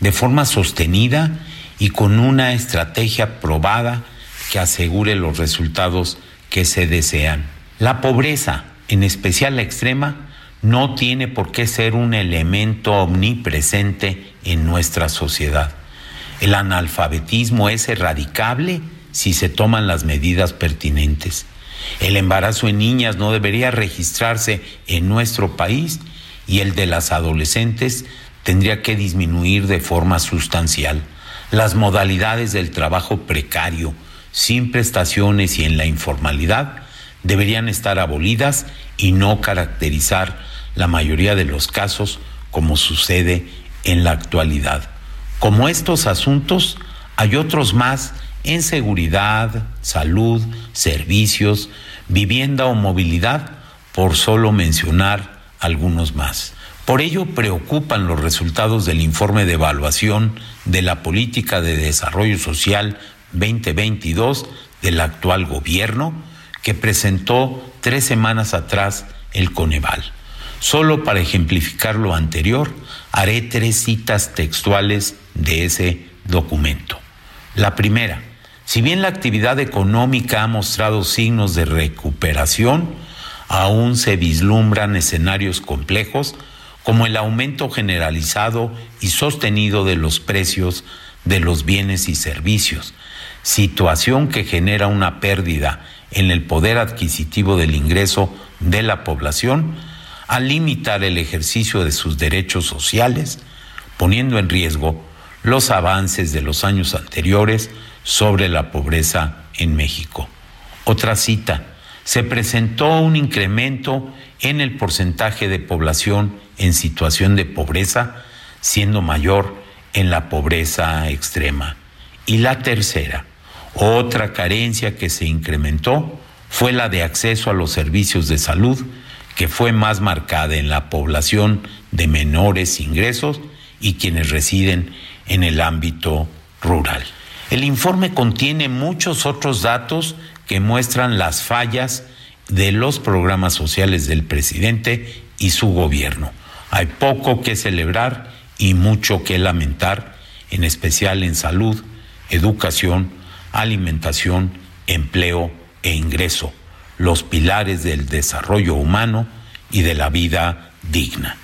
de forma sostenida y con una estrategia probada que asegure los resultados que se desean. La pobreza, en especial la extrema, no tiene por qué ser un elemento omnipresente en nuestra sociedad. El analfabetismo es erradicable si se toman las medidas pertinentes. El embarazo en niñas no debería registrarse en nuestro país y el de las adolescentes tendría que disminuir de forma sustancial. Las modalidades del trabajo precario, sin prestaciones y en la informalidad deberían estar abolidas y no caracterizar la mayoría de los casos como sucede en la actualidad. Como estos asuntos, hay otros más en seguridad, salud, servicios, vivienda o movilidad, por solo mencionar algunos más. Por ello preocupan los resultados del informe de evaluación de la política de desarrollo social 2022 del actual gobierno que presentó tres semanas atrás el Coneval. Solo para ejemplificar lo anterior, haré tres citas textuales de ese documento. La primera, si bien la actividad económica ha mostrado signos de recuperación, aún se vislumbran escenarios complejos como el aumento generalizado y sostenido de los precios de los bienes y servicios, situación que genera una pérdida en el poder adquisitivo del ingreso de la población al limitar el ejercicio de sus derechos sociales, poniendo en riesgo los avances de los años anteriores sobre la pobreza en México. Otra cita, se presentó un incremento en el porcentaje de población en situación de pobreza, siendo mayor en la pobreza extrema. Y la tercera, otra carencia que se incrementó fue la de acceso a los servicios de salud, que fue más marcada en la población de menores ingresos y quienes residen en el ámbito rural. El informe contiene muchos otros datos que muestran las fallas de los programas sociales del presidente y su gobierno. Hay poco que celebrar y mucho que lamentar, en especial en salud, educación, alimentación, empleo e ingreso, los pilares del desarrollo humano y de la vida digna.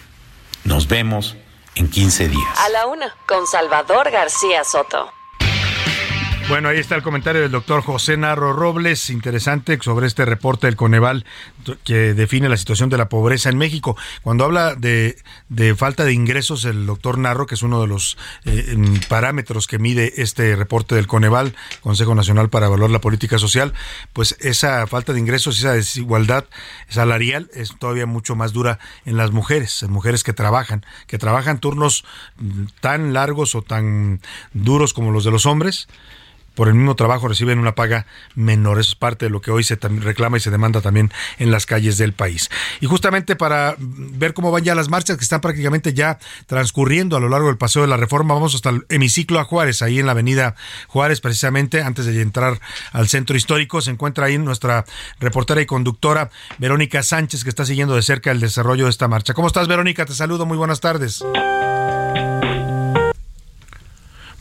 Nos vemos en 15 días. A la una, con Salvador García Soto. Bueno, ahí está el comentario del doctor José Narro Robles, interesante sobre este reporte del Coneval que define la situación de la pobreza en México. Cuando habla de, falta de ingresos, el doctor Narro, que es uno de los eh, parámetros que mide este reporte del Coneval, Consejo Nacional para Evaluar la Política Social, pues esa falta de ingresos, esa desigualdad salarial es todavía mucho más dura en las mujeres, en mujeres que trabajan, que trabajan turnos mm, tan largos o tan duros como los de los hombres por el mismo trabajo reciben una paga menor. Eso es parte de lo que hoy se reclama y se demanda también en las calles del país. Y justamente para ver cómo van ya las marchas que están prácticamente ya transcurriendo a lo largo del paseo de la reforma, vamos hasta el hemiciclo a Juárez, ahí en la avenida Juárez, precisamente antes de entrar al centro histórico. Se encuentra ahí nuestra reportera y conductora Verónica Sánchez, que está siguiendo de cerca el desarrollo de esta marcha. ¿Cómo estás, Verónica? Te saludo, muy buenas tardes.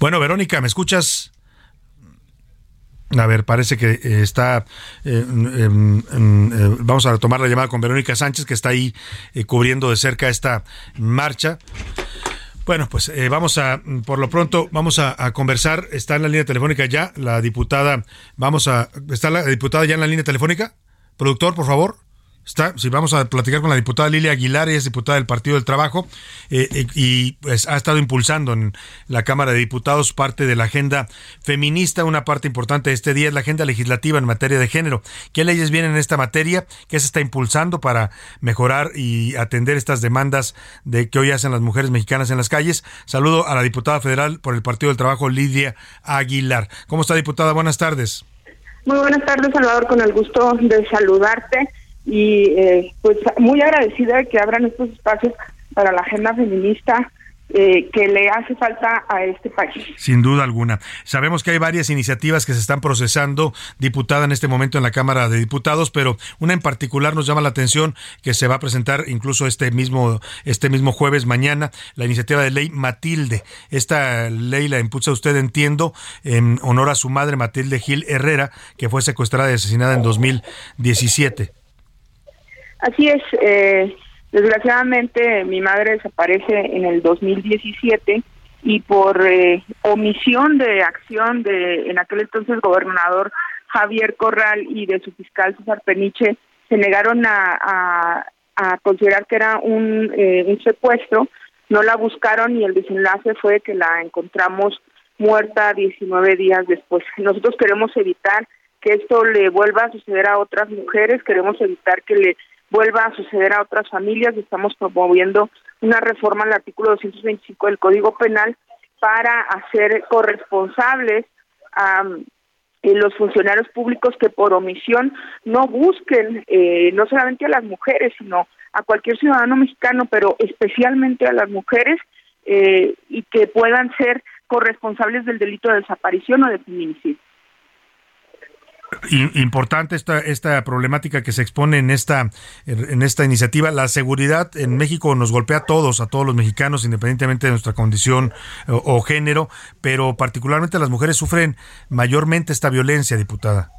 Bueno, Verónica, ¿me escuchas? A ver, parece que eh, está. Eh, eh, vamos a retomar la llamada con Verónica Sánchez, que está ahí cubriendo de cerca esta marcha. Bueno, pues vamos a, por lo pronto, vamos a, conversar. Está en la línea telefónica ya la diputada. Vamos a. ¿Está la diputada ya en la línea telefónica? Productor, por favor. Está, si vamos a platicar con la diputada Lilia Aguilar, ella es diputada del Partido del Trabajo eh, eh, y pues, ha estado impulsando en la Cámara de Diputados parte de la agenda feminista. Una parte importante de este día es la agenda legislativa en materia de género. ¿Qué leyes vienen en esta materia? ¿Qué se está impulsando para mejorar y atender estas demandas de que hoy hacen las mujeres mexicanas en las calles? Saludo a la diputada federal por el Partido del Trabajo, Lidia Aguilar. ¿Cómo está, diputada? Buenas tardes. Muy buenas tardes, Salvador, con el gusto de saludarte y eh, pues muy agradecida de que abran estos espacios para la agenda feminista eh, que le hace falta a este país. Sin duda alguna. Sabemos que hay varias iniciativas que se están procesando, diputada en este momento en la Cámara de Diputados, pero una en particular nos llama la atención que se va a presentar incluso este mismo este mismo jueves mañana la iniciativa de ley Matilde. Esta ley la impulsa usted, entiendo, en honor a su madre Matilde Gil Herrera, que fue secuestrada y asesinada en 2017. Así es, eh, desgraciadamente mi madre desaparece en el 2017 y por eh, omisión de acción de en aquel entonces gobernador Javier Corral y de su fiscal César Peniche se negaron a, a, considerar que era un, eh, un secuestro, no la buscaron y el desenlace fue que la encontramos muerta 19 días después. Nosotros queremos evitar que esto le vuelva a suceder a otras mujeres, queremos evitar que le vuelva a suceder a otras familias estamos promoviendo una reforma al artículo 225 del Código Penal para hacer corresponsables a eh, los funcionarios públicos que por omisión no busquen eh, no solamente a las mujeres, sino a cualquier ciudadano mexicano, pero especialmente a las mujeres eh, y que puedan ser corresponsables del delito de desaparición o de feminicidio importante esta esta problemática que se expone en esta en esta iniciativa. La seguridad en México nos golpea a todos a todos los mexicanos independientemente de nuestra condición o, género pero particularmente las mujeres sufren mayormente esta violencia diputada.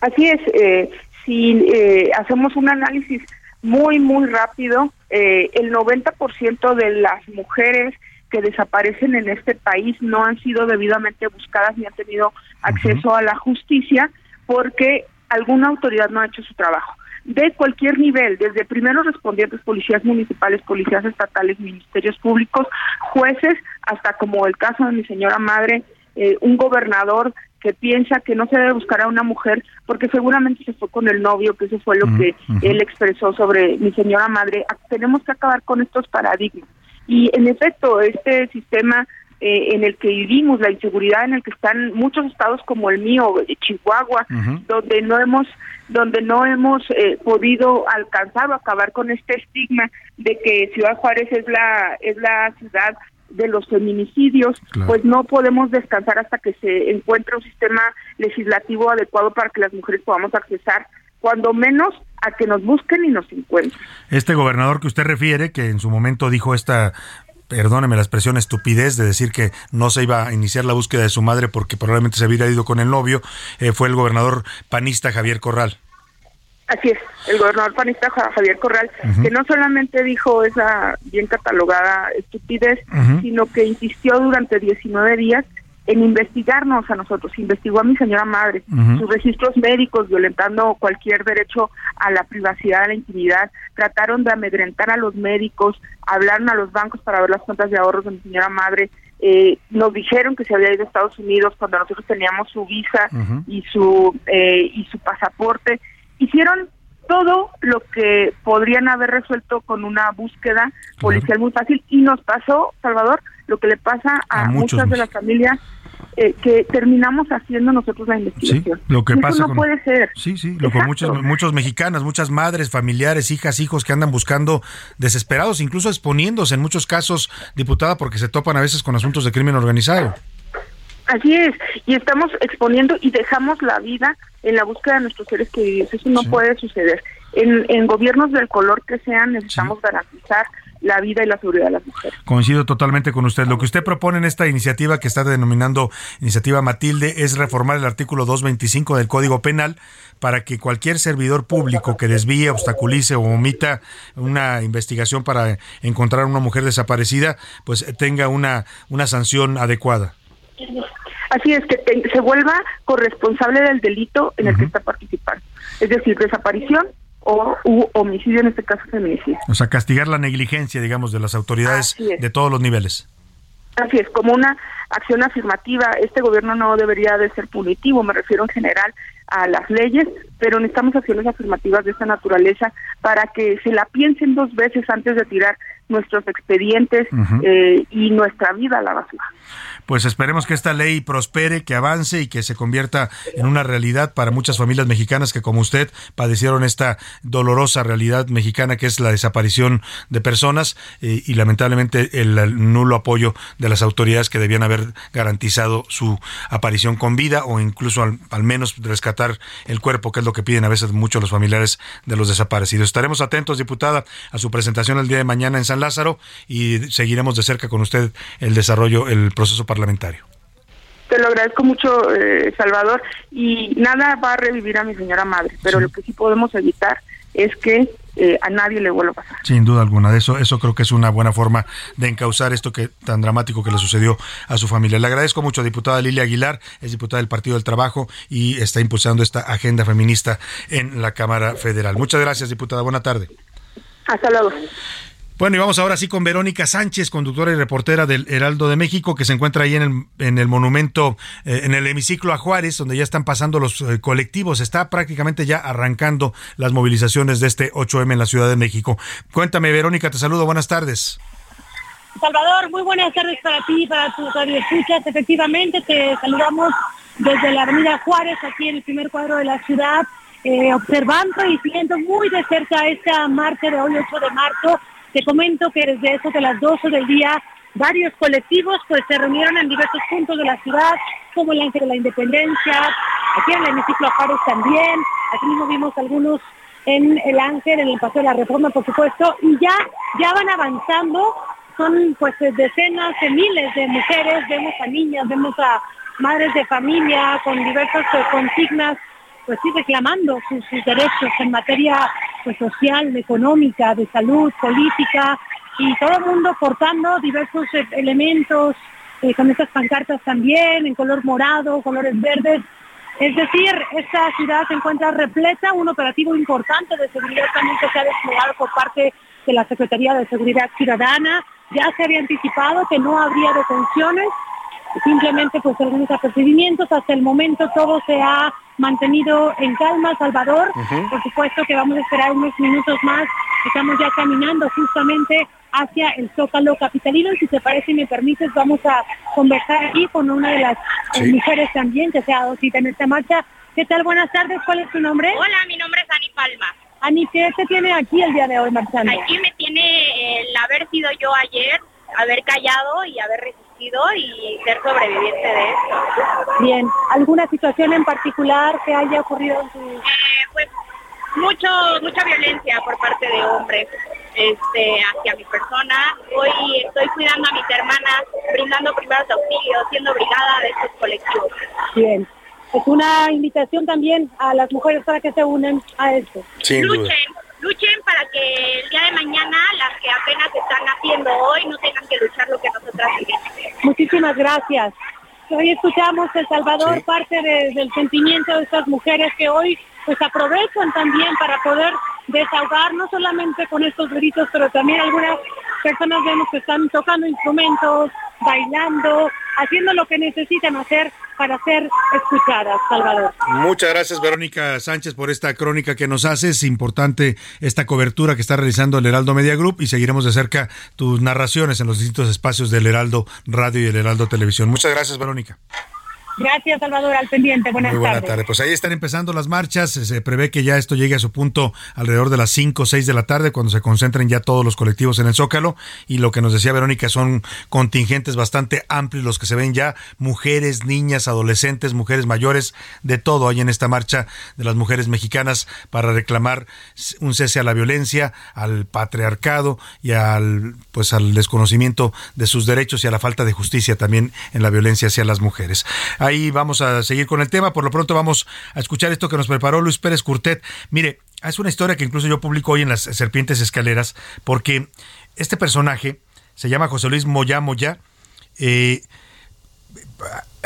Así es eh, si eh, hacemos un análisis muy muy rápido eh, el 90% de las mujeres que desaparecen en este país no han sido debidamente buscadas ni han tenido acceso a la justicia porque alguna autoridad no ha hecho su trabajo. De cualquier nivel, desde primeros respondientes, policías municipales, policías estatales, ministerios públicos, jueces, hasta como el caso de mi señora madre, eh, un gobernador que piensa que no se debe buscar a una mujer porque seguramente se fue con el novio, que eso fue lo que él expresó sobre mi señora madre. Tenemos que acabar con estos paradigmas. Y en efecto, este sistema eh, en el que vivimos, la inseguridad en el que están muchos estados como el mío, Chihuahua, donde no hemos donde no hemos eh, podido alcanzar o acabar con este estigma de que Ciudad Juárez es la es la ciudad de los feminicidios, pues no podemos descansar hasta que se encuentre un sistema legislativo adecuado para que las mujeres podamos accesar cuando menos a que nos busquen y nos encuentren. Este gobernador que usted refiere, que en su momento dijo esta perdóneme la expresión, estupidez de decir que no se iba a iniciar la búsqueda de su madre porque probablemente se hubiera ido con el novio, eh, fue el gobernador panista Javier Corral. Así es, el gobernador panista Javier Corral, que no solamente dijo esa bien catalogada estupidez, sino que insistió durante 19 días en investigarnos a nosotros, investigó a mi señora madre, sus registros médicos violentando cualquier derecho a la privacidad, a la intimidad, trataron de amedrentar a los médicos, hablaron a los bancos para ver las cuentas de ahorros de mi señora madre, eh, nos dijeron que se había ido a Estados Unidos cuando nosotros teníamos su visa y su eh, y su pasaporte, hicieron todo lo que podrían haber resuelto con una búsqueda policial muy fácil y nos pasó, Salvador, lo que le pasa a, muchas de las familias eh, que terminamos haciendo nosotros la investigación. lo que pasa no puede ser. Sí, sí, lo con muchos, muchos mexicanas, muchas madres, familiares, hijas, hijos que andan buscando desesperados, incluso exponiéndose en muchos casos, diputada, porque se topan a veces con asuntos de crimen organizado. Así es, y estamos exponiendo y dejamos la vida en la búsqueda de nuestros seres queridos. Eso no puede suceder. En, en, gobiernos del color que sean, necesitamos garantizar la vida y la seguridad de las mujeres. Coincido totalmente con usted. Lo que usted propone en esta iniciativa que está denominando iniciativa Matilde es reformar el artículo 225 del Código Penal para que cualquier servidor público que desvíe, obstaculice o omita una investigación para encontrar a una mujer desaparecida, pues tenga una, una sanción adecuada. Así es, que se vuelva corresponsable del delito en el que está participando. Es decir, desaparición o homicidio, en este caso feminicidio. O sea, castigar la negligencia, digamos, de las autoridades de todos los niveles. Así es, como una acción afirmativa, este gobierno no debería de ser punitivo, me refiero en general a las leyes, pero necesitamos acciones afirmativas de esta naturaleza para que se la piensen dos veces antes de tirar nuestros expedientes eh, y nuestra vida a la basura pues esperemos que esta ley prospere, que avance y que se convierta en una realidad para muchas familias mexicanas que como usted padecieron esta dolorosa realidad mexicana que es la desaparición de personas eh, y lamentablemente el, nulo apoyo de las autoridades que debían haber garantizado su aparición con vida o incluso al, menos rescatar el cuerpo, que es lo que piden a veces mucho los familiares de los desaparecidos. Estaremos atentos, diputada, a su presentación el día de mañana en San Lázaro y seguiremos de cerca con usted el desarrollo, el proceso parlamentario parlamentario. Te lo agradezco mucho, eh, Salvador, y nada va a revivir a mi señora madre, pero lo que sí podemos evitar es que eh, a nadie le vuelva a pasar. Sin duda alguna, de eso, eso creo que es una buena forma de encauzar esto que tan dramático que le sucedió a su familia. Le agradezco mucho, diputada Lilia Aguilar, es diputada del Partido del Trabajo y está impulsando esta agenda feminista en la Cámara Federal. Muchas gracias, diputada. Buena tarde. Hasta luego. Bueno, y vamos ahora sí con Verónica Sánchez, conductora y reportera del Heraldo de México, que se encuentra ahí en el, en el monumento, eh, en el hemiciclo a Juárez, donde ya están pasando los eh, colectivos. Está prácticamente ya arrancando las movilizaciones de este 8M en la Ciudad de México. Cuéntame, Verónica, te saludo. Buenas tardes. Salvador, muy buenas tardes para ti y para tus escuchas. Efectivamente, te saludamos desde la Avenida Juárez, aquí en el primer cuadro de la ciudad, eh, observando y siguiendo muy de cerca esta marcha de hoy, 8 de marzo te comento que desde eso de las 12 del día varios colectivos pues se reunieron en diversos puntos de la ciudad, como el Ángel de la Independencia, aquí en el hemiciclo Juárez también, aquí mismo vimos algunos en el Ángel, en el Paseo de la Reforma, por supuesto, y ya, ya van avanzando, son pues decenas de miles de mujeres, vemos a niñas, vemos a madres de familia con diversas pues, consignas pues sí reclamando sus, derechos en materia pues, social, económica, de salud, política y todo el mundo portando diversos e-, elementos eh, con estas pancartas también en color morado, colores verdes. Es decir, esta ciudad se encuentra repleta, un operativo importante de seguridad también que se ha desplegado por parte de la Secretaría de Seguridad Ciudadana. Ya se había anticipado que no habría detenciones, simplemente pues algunos apercibimientos. Hasta el momento todo se ha mantenido en calma, Salvador. Por supuesto que vamos a esperar unos minutos más. Estamos ya caminando justamente hacia el Zócalo Capitalino. Si te parece y me permites, vamos a conversar aquí con una de las eh, mujeres también que se ha dado cita en esta marcha. ¿Qué tal? Buenas tardes. ¿Cuál es tu nombre? Hola, mi nombre es Ani Palma. Ani, ¿qué te tiene aquí el día de hoy, marchando? Aquí me tiene el haber sido yo ayer, haber callado y haber resistido y ser sobreviviente de esto. Bien, ¿alguna situación en particular que haya ocurrido en tu...? Eh, pues mucho, mucha violencia por parte de hombres. este, hacia mi persona. Hoy estoy cuidando a mis hermanas, brindando primeros auxilios, siendo brigada de estos colectivos. Bien. Es una invitación también a las mujeres para que se unen a esto. luchen, luchen para que el día de mañana las que apenas están haciendo hoy no tengan que luchar lo que nosotras vivimos. Muchísimas gracias. Hoy escuchamos El Salvador, parte de- del sentimiento de estas mujeres que hoy pues aprovechan también para poder desahogar no solamente con estos gritos, pero también algunas personas vemos que están tocando instrumentos, bailando, haciendo lo que necesitan hacer para ser escuchadas, Salvador. Muchas gracias, Verónica Sánchez, por esta crónica que nos haces. Es importante esta cobertura que está realizando el Heraldo Media Group y seguiremos de cerca tus narraciones en los distintos espacios del Heraldo Radio y el Heraldo Televisión. Muchas gracias, Verónica. Gracias, Salvador, al pendiente. Buenas Muy buena tardes. tarde. Pues ahí están empezando las marchas. Se prevé que ya esto llegue a su punto alrededor de las 5 o 6 de la tarde, cuando se concentren ya todos los colectivos en el Zócalo. Y lo que nos decía Verónica son contingentes bastante amplios los que se ven ya. Mujeres, niñas, adolescentes, mujeres mayores, de todo hay en esta marcha de las mujeres mexicanas para reclamar un cese a la violencia, al patriarcado y al, pues, al desconocimiento de sus derechos y a la falta de justicia también en la violencia hacia las mujeres. Ahí vamos a seguir con el tema. Por lo pronto vamos a escuchar esto que nos preparó Luis Pérez Curtet. Mire, es una historia que incluso yo publico hoy en las Serpientes Escaleras, porque este personaje se llama José Luis Moya Moya. eh,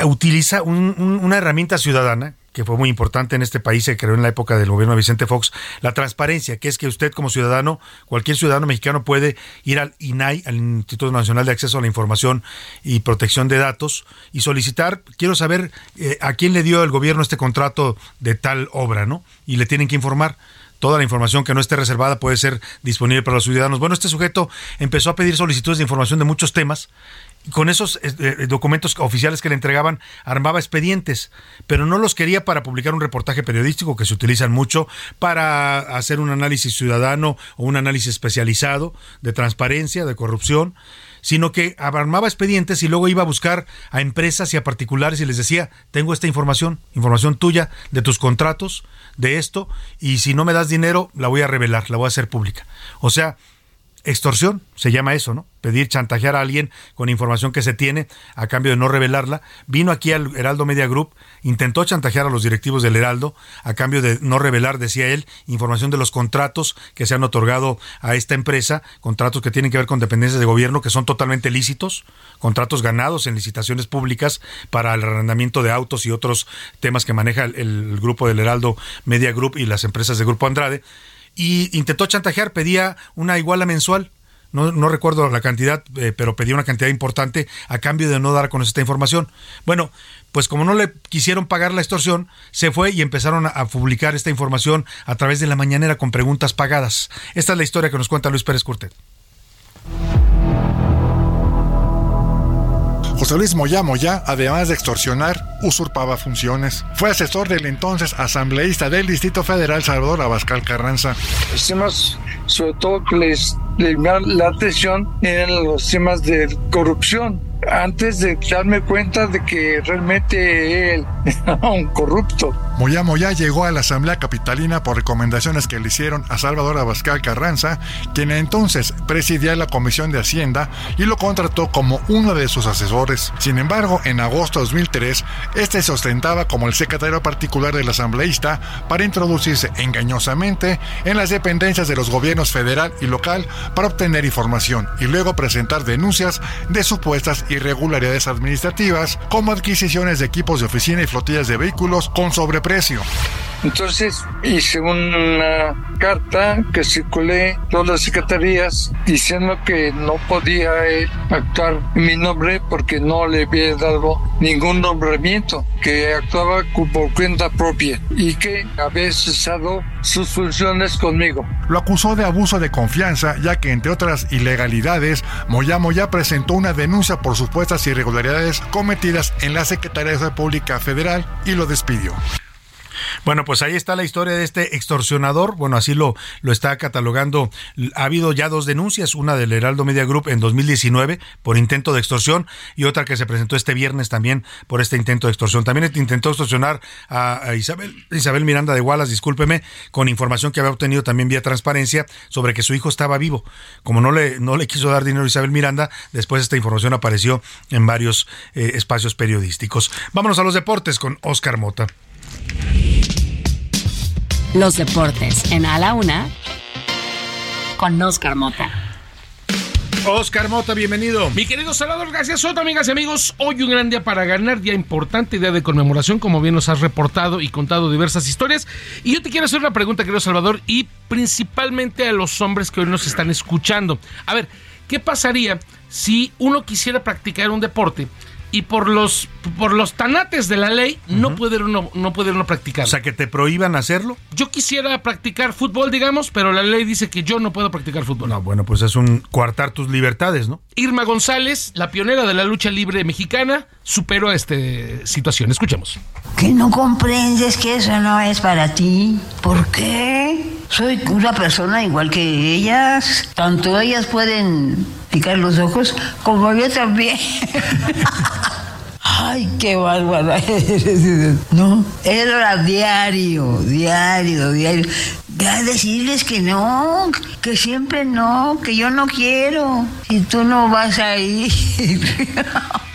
utiliza un- un- una herramienta ciudadana que fue muy importante en este país, se creó en la época del gobierno de Vicente Fox, la transparencia, que es que usted como ciudadano, cualquier ciudadano mexicano puede ir al INAI, al Instituto Nacional de Acceso a la Información y Protección de Datos, y solicitar, quiero saber eh, a quién le dio el gobierno este contrato de tal obra, ¿no? Y le tienen que informar. Toda la información que no esté reservada puede ser disponible para los ciudadanos. Bueno, este sujeto empezó a pedir solicitudes de información de muchos temas con esos eh, eh, documentos oficiales que le entregaban armaba expedientes, pero no los quería para publicar un reportaje periodístico que se utilizan mucho para hacer un análisis ciudadano o un análisis especializado de transparencia, de corrupción, sino que armaba expedientes y luego iba a buscar a empresas y a particulares y les decía, tengo esta información, información tuya, de tus contratos, de esto, y si no me das dinero, la voy a revelar, la voy a hacer pública. O sea, extorsión, se llama eso, ¿no? Pedir, chantajear a alguien con información que se tiene a cambio de no revelarla. Vino aquí al Heraldo Media Group, intentó chantajear a los directivos del Heraldo a cambio de no revelar, decía él, información de los contratos que se han otorgado a esta empresa, contratos que tienen que ver con dependencias de gobierno que son totalmente lícitos, contratos ganados en licitaciones públicas para el arrendamiento de autos y otros temas que maneja el, grupo del Heraldo Media Group y las empresas de Grupo Andrade y intentó chantajear, pedía una iguala mensual. No, no recuerdo la cantidad, eh, pero pedía una cantidad importante a cambio de no dar conocer esta información. Bueno, pues como no le quisieron pagar la extorsión, se fue y empezaron a, a publicar esta información a través de la mañanera con preguntas pagadas. Esta es la historia que nos cuenta Luis Pérez Curtet. José Luis Moya Moya, además de extorsionar, usurpaba funciones. Fue asesor del entonces asambleísta del Distrito Federal Salvador Abascal Carranza. Los temas, sobre todo que les, les la atención, eran los temas de corrupción. Antes de darme cuenta de que realmente él era un corrupto. Moya Moya llegó a la Asamblea Capitalina por recomendaciones que le hicieron a Salvador Abascal Carranza, quien entonces presidía la Comisión de Hacienda y lo contrató como uno de sus asesores. Sin embargo, en agosto de 2003, este se ostentaba como el secretario particular del asambleísta para introducirse engañosamente en las dependencias de los gobiernos federal y local para obtener información y luego presentar denuncias de supuestas irregularidades administrativas como adquisiciones de equipos de oficina y flotillas de vehículos con sobreprecio. Entonces hice una carta que circulé todas las secretarías diciendo que no podía eh, actuar en mi nombre porque no le había dado ningún nombramiento, que actuaba por cuenta propia y que había cesado sus funciones conmigo. Lo acusó de abuso de confianza, ya que entre otras ilegalidades, Moya Moya presentó una denuncia por supuestas irregularidades cometidas en la Secretaría de Pública Federal y lo despidió. Bueno, pues ahí está la historia de este extorsionador. Bueno, así lo, lo está catalogando. Ha habido ya dos denuncias, una del Heraldo Media Group en 2019 por intento de extorsión y otra que se presentó este viernes también por este intento de extorsión. También intentó extorsionar a, Isabel, Isabel Miranda de Wallace, discúlpeme, con información que había obtenido también vía transparencia sobre que su hijo estaba vivo. Como no le, no le quiso dar dinero a Isabel Miranda, después esta información apareció en varios eh, espacios periodísticos. Vámonos a los deportes con Oscar Mota. Los deportes en A la Una con Oscar Mota. Oscar Mota, bienvenido. Mi querido Salvador García Soto, amigas y amigos, hoy un gran día para ganar, día importante, día de conmemoración, como bien nos has reportado y contado diversas historias. Y yo te quiero hacer una pregunta, querido Salvador, y principalmente a los hombres que hoy nos están escuchando. A ver, ¿qué pasaría si uno quisiera practicar un deporte? Y por los por los tanates de la ley no puede uno no puede uno practicar. O sea, que te prohíban hacerlo. Yo quisiera practicar fútbol, digamos, pero la ley dice que yo no puedo practicar fútbol. No, bueno, pues es un coartar tus libertades, ¿no? Irma González, la pionera de la lucha libre mexicana, superó esta situación. Escuchemos. Que no comprendes que eso no es para ti. ¿Por qué? Soy una persona igual que ellas. Tanto ellas pueden picar los ojos como yo también. Ay, qué bárbara No, era diario, diario, diario. Ya decirles que no, que siempre no, que yo no quiero. Si tú no vas a ir.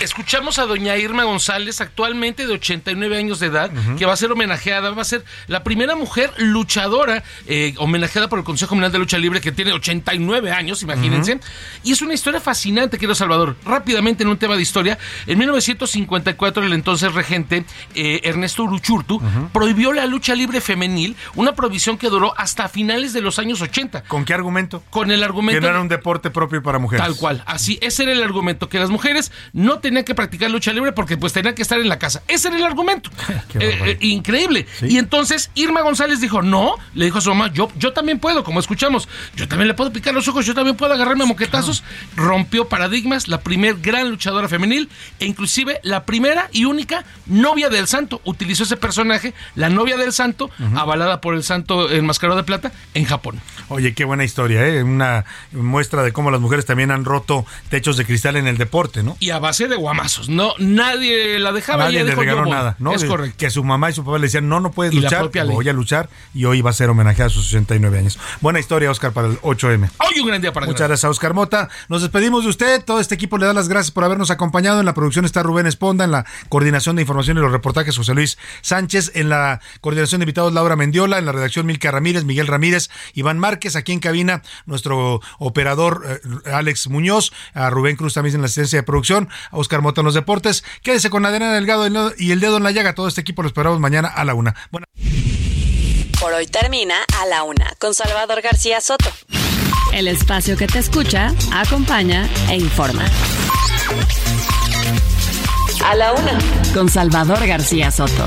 Escuchamos a doña Irma González, actualmente de 89 años de edad, que va a ser homenajeada, va a ser la primera mujer luchadora eh, homenajeada por el Consejo Mundial de Lucha Libre, que tiene 89 años, imagínense. Y es una historia fascinante, querido Salvador. Rápidamente, en un tema de historia, en 1954 el entonces regente eh, Ernesto Uruchurtu prohibió la lucha libre femenil, una prohibición que duró hasta finales de los años 80. ¿Con qué argumento? Con el argumento... Que no era un deporte propio para mujeres. Tal cual, así, ese era el argumento, que las mujeres no tenían que practicar lucha libre porque pues tenían que estar en la casa. Ese era el argumento. Eh, eh, increíble. Y entonces Irma González dijo, no, le dijo a su mamá, yo, yo también puedo, como escuchamos, yo también le puedo picar los ojos, yo también puedo agarrarme a moquetazos. Rompió paradigmas, la primer gran luchadora femenil e inclusive la primera y única novia del santo. Utilizó ese personaje, la novia del santo, avalada por el santo enmascarado de plata, en Japón. Oye, qué buena historia, ¿eh? Una muestra de cómo las mujeres también han roto techos de cristal en el deporte, ¿no? Y a base de guamazos. No, nadie la dejaba. Nadie le regaló nada, ¿no? Es correcto. Que su mamá y su papá le decían, no, no puedes luchar. Voy a luchar y hoy va a ser homenaje a sus 69 años. Buena historia, Oscar, para el 8M. Hoy un gran día para Muchas gracias, Oscar Mota. Nos despedimos de usted. Todo este equipo le da las gracias por habernos acompañado. En la producción está Rubén Esponda, en la coordinación de información y los reportajes José Luis Sánchez, en la coordinación de invitados Laura Mendiola, en la redacción Milka Ramírez, Miguel Ramírez, Iván Márquez, aquí en cabina nuestro operador eh, Alex Muñoz, a Rubén Cruz también en la asistencia de producción, a Oscar Mota en los deportes. Quédese con Adriana Delgado y el dedo en la llaga. Todo este equipo lo esperamos mañana a la una. Por hoy termina a la una con Salvador García Soto. El espacio que te escucha, acompaña e informa. A la una con Salvador García Soto.